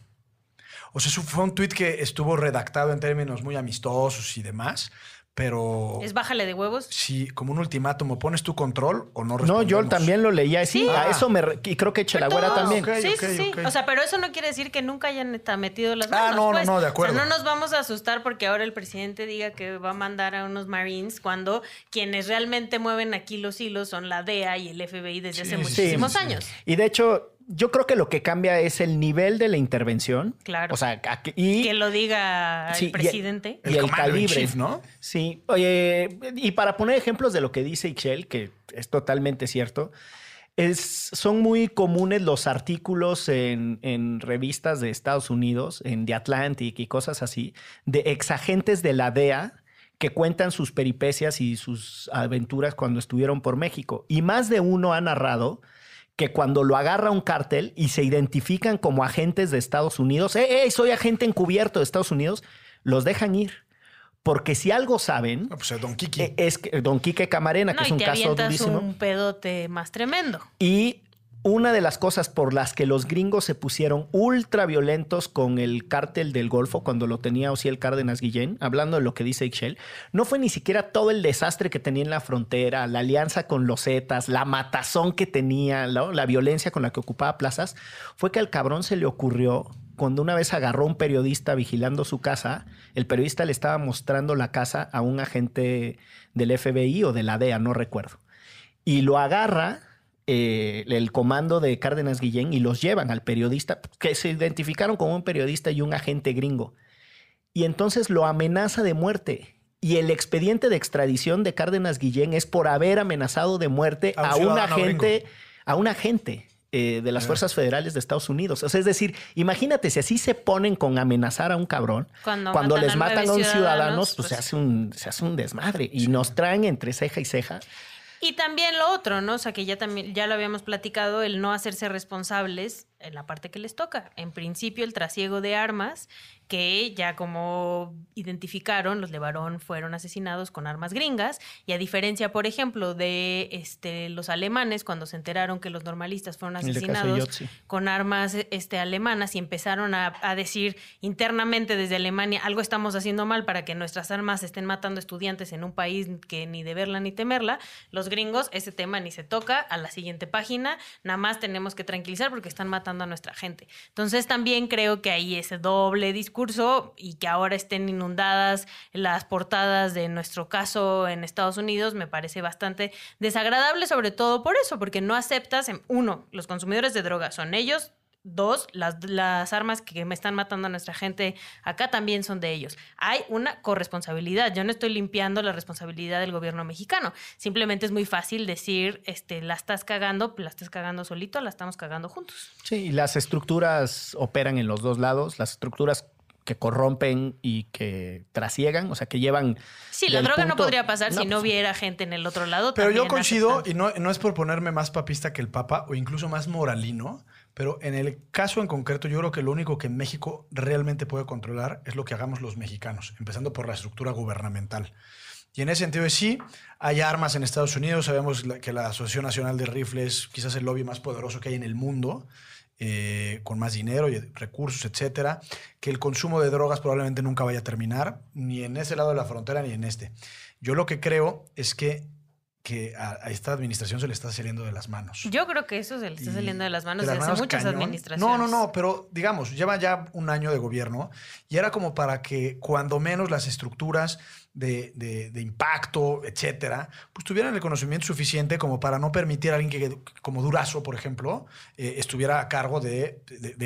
O sea, eso fue un tuit que estuvo redactado en términos muy amistosos y demás, pero Es bájale de huevos. sí, como un ultimátum, pones tu control o no no, yo también lo leía así. Sí. A Ah. eso me. re- Y creo que Chelagüera también. ok. sí, sí. O sea, pero eso no quiere decir que nunca hayan metido las Ah, manos. no, no, pues. no, de O acuerdo. sea, no nos vamos a asustar porque ahora el presidente diga que va a mandar a unos Marines cuando quienes realmente mueven aquí los hilos son la DEA y el FBI desde hace Sí, muchísimos sí, sí. años. Y de hecho, yo creo que lo que cambia es el nivel de la intervención. Claro. O sea, y, Que lo diga Sí, y- el presidente. y El el, commander in calibre. chief, ¿no? Sí. Oye, y para poner ejemplos de lo que dice Ixchel, que es totalmente cierto, es, son muy comunes los artículos en, en revistas de Estados Unidos, en The Atlantic y cosas así, de exagentes de la DEA que cuentan sus peripecias y sus aventuras cuando estuvieron por México. Y más de uno ha narrado que cuando lo agarra un cártel y se identifican como agentes de Estados Unidos, ¡eh, eh, soy agente encubierto de Estados Unidos! Los dejan ir. Porque si algo saben, Ah, pues eh, Don Kiki. eh, es que Don Quique Camarena, que es y un te caso durísimo. un pedote más tremendo. Y una de las cosas por las que los gringos se pusieron ultra violentos con el cártel del Golfo cuando lo tenía Ociel Cárdenas Guillén, hablando de lo que dice Ixchel, no fue ni siquiera todo el desastre que tenía en la frontera, la alianza con los Zetas, la matazón que tenía, la violencia con la que ocupaba plazas, fue que al cabrón se le ocurrió cuando una vez agarró a un periodista vigilando su casa, el periodista le estaba mostrando la casa a un agente del FBI o de la DEA, no recuerdo. Y lo agarra eh, el comando de Cárdenas Guillén y los llevan al periodista, que se identificaron como un periodista y un agente gringo. Y entonces lo amenaza de muerte. Y el expediente de extradición de Cárdenas Guillén es por haber amenazado de muerte A un a, un ciudadano agente, gringo. a un agente eh, de las Ah. fuerzas federales de Estados Unidos. O sea, es decir, imagínate si así se ponen con amenazar a un cabrón, Cuando cuando, matan les matan a un ciudadanos, ciudadano, pues, pues- se, hace un, se hace un desmadre. Y nos traen entre ceja y ceja. Y también lo otro, ¿no? O sea, que ya también ya lo habíamos platicado, el no hacerse responsables en la parte que les toca. En principio, el trasiego de armas, que ya como identificaron, los Levarón fueron asesinados con armas gringas. Y a diferencia, por ejemplo, de este, los alemanes, cuando se enteraron que los normalistas fueron asesinados con armas este, alemanas y empezaron a, a decir internamente desde Alemania, algo estamos haciendo mal para que nuestras armas estén matando estudiantes en un país que ni de verla ni temerla, los gringos ese tema ni se toca, a la siguiente página, nada más tenemos que tranquilizar porque están matando a nuestra gente. Entonces también creo que hay ese doble discurso y que ahora estén inundadas las portadas de nuestro caso en Estados Unidos me parece bastante desagradable, sobre todo por eso, porque no aceptas, en- uno, los consumidores de drogas son ellos, Dos, las, las armas que me están matando a nuestra gente acá también son de ellos. Hay una corresponsabilidad. Yo no estoy limpiando la responsabilidad del gobierno mexicano. Simplemente es muy fácil decir, este, la estás cagando, la estás cagando solito, la estamos cagando juntos. Sí, y las estructuras operan en los dos lados, las estructuras que corrompen y que trasiegan, o sea, que llevan... Sí, la droga no podría pasar si no pues, hubiera gente en el otro lado. Pero yo coincido, y no, no es por ponerme más papista que el Papa o incluso más moralino, Pero en el caso en concreto, yo creo que lo único que México realmente puede controlar es lo que hagamos los mexicanos, empezando por la estructura gubernamental. Y en ese sentido, sí, hay armas en Estados Unidos. Sabemos que la Asociación Nacional de Rifles, quizás el lobby más poderoso que hay en el mundo, eh, con más dinero y recursos, etcétera, que el consumo de drogas probablemente nunca vaya a terminar, ni en ese lado de la frontera ni en este. Yo lo que creo es que que a, esta administración se le está saliendo de las manos. Yo creo que eso se le está saliendo de las manos desde hace muchas administraciones. No, no, no, pero digamos, lleva ya un año de gobierno y era como para que cuando menos las estructuras de, impacto, etcétera, pues tuvieran el conocimiento suficiente como para no permitir a alguien que, como Durazo, por ejemplo, eh, estuviera a cargo de,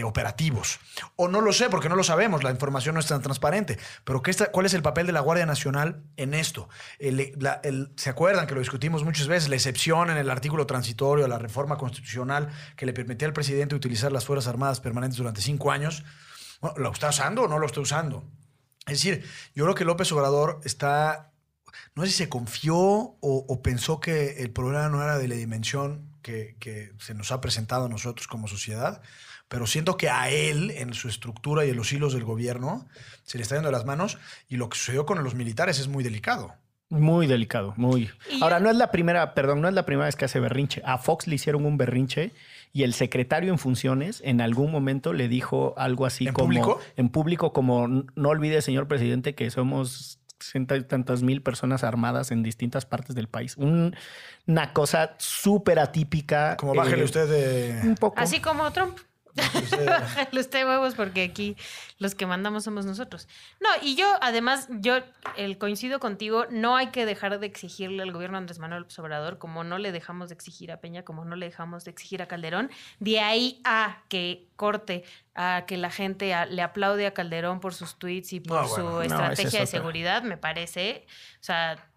operativos. O no lo sé, porque no lo sabemos, la información no es tan transparente. Pero ¿qué está, ¿cuál es el papel de la Guardia Nacional en esto? ¿Se acuerdan que lo discutimos muchas veces? La excepción en el artículo transitorio a la reforma constitucional que le permitía al presidente utilizar las Fuerzas Armadas permanentes durante cinco años. ¿Lo está usando o no lo está usando? Es decir, yo creo que López Obrador está, no sé si se confió o, pensó que el problema no era de la dimensión que, se nos ha presentado a nosotros como sociedad, pero siento que a él, en su estructura y en los hilos del gobierno, se le está yendo de las manos y lo que sucedió con los militares es muy delicado. Muy delicado, muy. Ahora, no es la primera, perdón, no es la primera vez que hace berrinche. A Fox le hicieron un berrinche y el secretario en funciones en algún momento le dijo algo así ¿En como público? en público como no olvide señor presidente que somos ciento y tantas mil personas armadas en distintas partes del país. una cosa súper atípica. Como bájele eh, usted de... Un poco. Así como Trump. Bájale usted huevos porque aquí los que mandamos somos nosotros. No, y yo además, yo el, coincido contigo, no hay que dejar de exigirle al gobierno Andrés Manuel Obrador como no le dejamos de exigir a Peña, como no le dejamos de exigir a Calderón. De ahí a que corte, a que la gente le aplaude a Calderón por sus tweets y por su estrategia de seguridad, me parece, o sea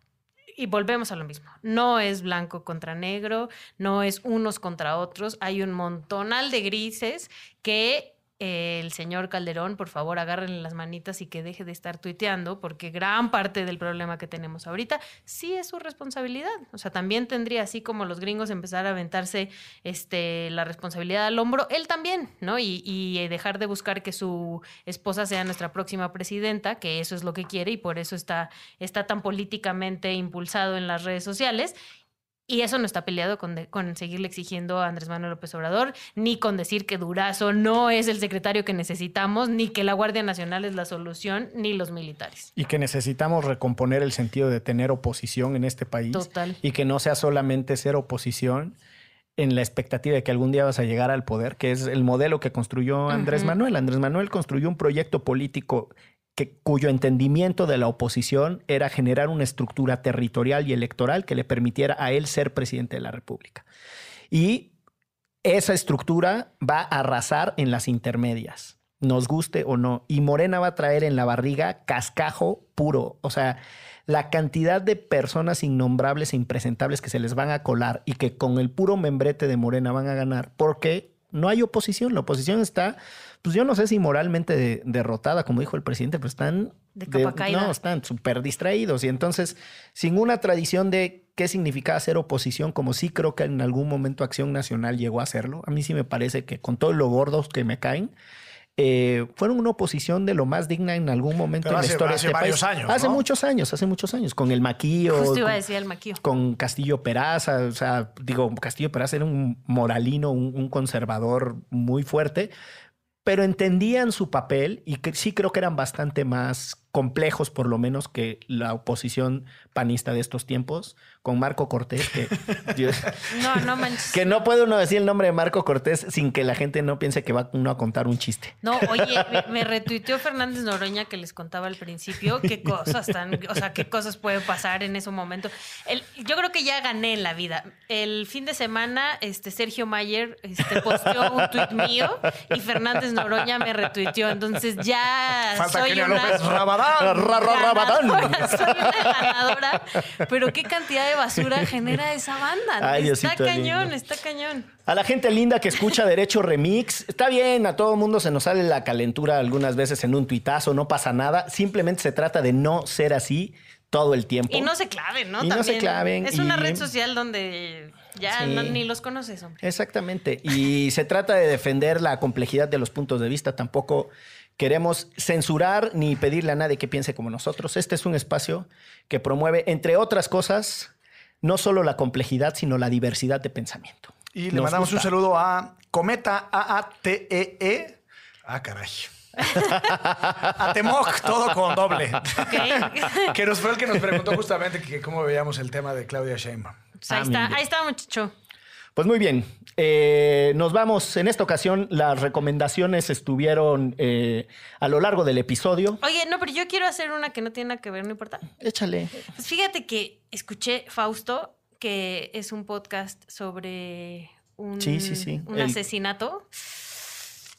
y volvemos a lo mismo. No es blanco contra negro, no es unos contra otros. Hay un montonal de grises que el señor Calderón, por favor, agárrenle las manitas y que deje de estar tuiteando, porque gran parte del problema que tenemos ahorita sí es su responsabilidad. O sea, también tendría, así como los gringos, empezar a aventarse este, la responsabilidad al hombro, él también, ¿no? Y, y dejar de buscar que su esposa sea nuestra próxima presidenta, que eso es lo que quiere y por eso está, está tan políticamente impulsado en las redes sociales y eso no está peleado con, con, seguirle exigiendo a Andrés Manuel López Obrador, ni con decir que Durazo no es el secretario que necesitamos, ni que la Guardia Nacional es la solución, ni los militares. Y que necesitamos recomponer el sentido de tener oposición en este país. Total. Y que no sea solamente ser oposición en la expectativa de que algún día vas a llegar al poder, que es el modelo que construyó Andrés Manuel. Andrés Manuel construyó un proyecto político cuyo entendimiento de la oposición era generar una estructura territorial y electoral que le permitiera a él ser presidente de la República. Y esa estructura va a arrasar en las intermedias, nos guste o no. Y Morena va a traer en la barriga cascajo puro. O sea, la cantidad de personas innombrables e impresentables que se les van a colar y que con el puro membrete de Morena van a ganar, porque no hay oposición. La oposición está pues yo no sé si moralmente derrotada, como dijo el presidente, pero están... De capa No, están súper distraídos. Y entonces, sin una tradición de qué significaba ser oposición, como sí creo que en algún momento Acción Nacional llegó a hacerlo, a mí sí me parece que con todos los gordos que me caen, eh, fueron una oposición de lo más digna en algún momento en la historia hace de este varios años. Hace muchos años, hace muchos años, con el Maquillo. Justo iba a decir el Maquillo. Con Castillo Peraza, o sea, digo, Castillo Peraza era un moralino, un conservador muy fuerte, pero entendían su papel y que sí creo que eran bastante más complejos, por lo menos, que la oposición panista de estos tiempos, con Marco Cortés, que, no, no manches. que no puede uno decir el nombre de Marco Cortés sin que la gente no piense que va uno a contar un chiste. No, oye, me, retuiteó Fernández Noroña que les contaba al principio qué cosas tan, o sea, qué cosas pueden pasar en ese momento. yo creo que ya gané en la vida. El fin de semana, este Sergio Mayer este, posteó un tuit mío y Fernández Noroña me retuiteó. Entonces ya soy una... Soy una ganadora, pero qué cantidad de basura genera esa banda. está cañón, está cañón. A la gente linda que escucha Derecho Remix, está bien, a todo mundo se nos sale la calentura algunas veces en un tuitazo, no pasa nada. Simplemente se trata de no ser así todo el tiempo. Y no se claven, ¿no? Y no se claven, Es una y- red social donde ya Sí. no- ni los conoces, hombre. Exactamente. Y se trata de defender la complejidad de los puntos de vista. Tampoco queremos censurar ni pedirle a nadie que piense como nosotros. Este es un espacio que promueve, entre otras cosas, no solo la complejidad, sino la diversidad de pensamiento. Y le Nos mandamos un saludo a Cometa A-A-T-E-E. Ah, caray. a Temoc, todo con doble. Ok. que nos fue el que nos preguntó justamente que cómo veíamos el tema de Claudia Sheinbaum. Pues ahí Ah, está, ahí está, muchacho. Pues muy bien. Eh, nos vamos. En esta ocasión, las recomendaciones estuvieron eh, a lo largo del episodio. Oye, no, pero yo quiero hacer una que no tiene nada que ver, no importa. Échale. Pues fíjate que escuché Fausto, que es un podcast sobre un, Sí, sí, sí. un El- asesinato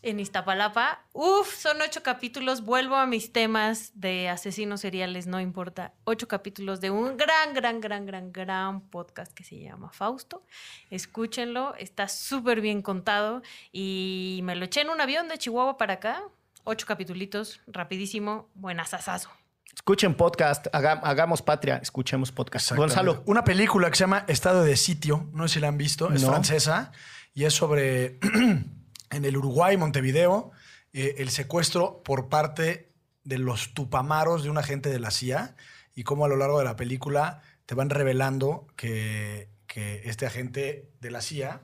en Iztapalapa. Uf, son ocho capítulos. Vuelvo a mis temas de asesinos seriales, no importa. Ocho capítulos de un gran, gran, gran, gran, gran podcast que se llama Fausto. Escúchenlo, está súper bien contado y me lo eché en un avión de Chihuahua para acá. Ocho capítulos, rapidísimo, buenasasazo. Escuchen podcast, haga- hagamos patria, escuchemos podcast. Gonzalo, Una película que se llama Estado de Sitio, no sé si la han visto, es No. francesa y es sobre en el Uruguay, Montevideo, eh, el secuestro por parte de los tupamaros de un agente de la CIA y cómo a lo largo de la película te van revelando que, que este agente de la CIA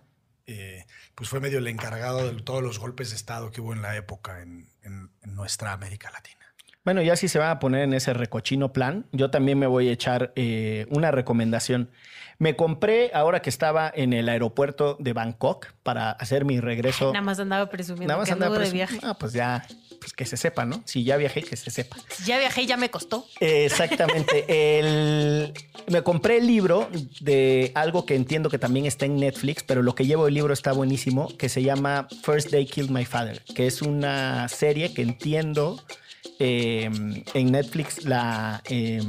eh, pues fue medio el encargado de todos los golpes de Estado que hubo en la época en, nuestra América Latina. bueno, ya si se van a poner en ese recochino plan, yo también me voy a echar eh, una recomendación. Me compré, ahora que estaba en el aeropuerto de Bangkok para hacer mi regreso. Nada más andaba presumiendo Nada más que andaba de viaje. Ah, pues ya, pues que se sepa, ¿no? Si ya viajé, que se sepa. Ya viajé, ya me costó. Exactamente. El- me compré el libro de algo que entiendo que también está en Netflix, pero lo que llevo el libro está buenísimo, que se llama First Day Killed My Father, que es una serie que entiendo eh, en Netflix la... eh,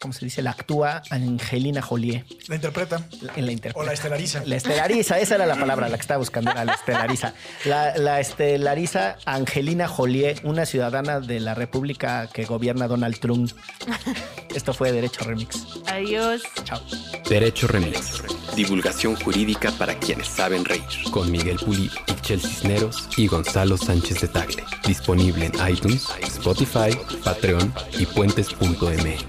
¿Cómo se dice? La actúa Angelina Jolie ¿La interpreta? en la interpretación. O la estelariza. La estelariza, esa era la palabra, la que estaba buscando, era la estelariza. La, la estelariza Angelina Jolie, una ciudadana de la república que gobierna Donald Trump. Esto fue Derecho Remix. Adiós. Chao. Derecho Remix. Divulgación jurídica para quienes saben reír. Con Miguel Pulido, Ixchel Cisneros y Gonzalo Sánchez de Tagle. Disponible en iTunes, Spotify, Patreon y puentes.mx.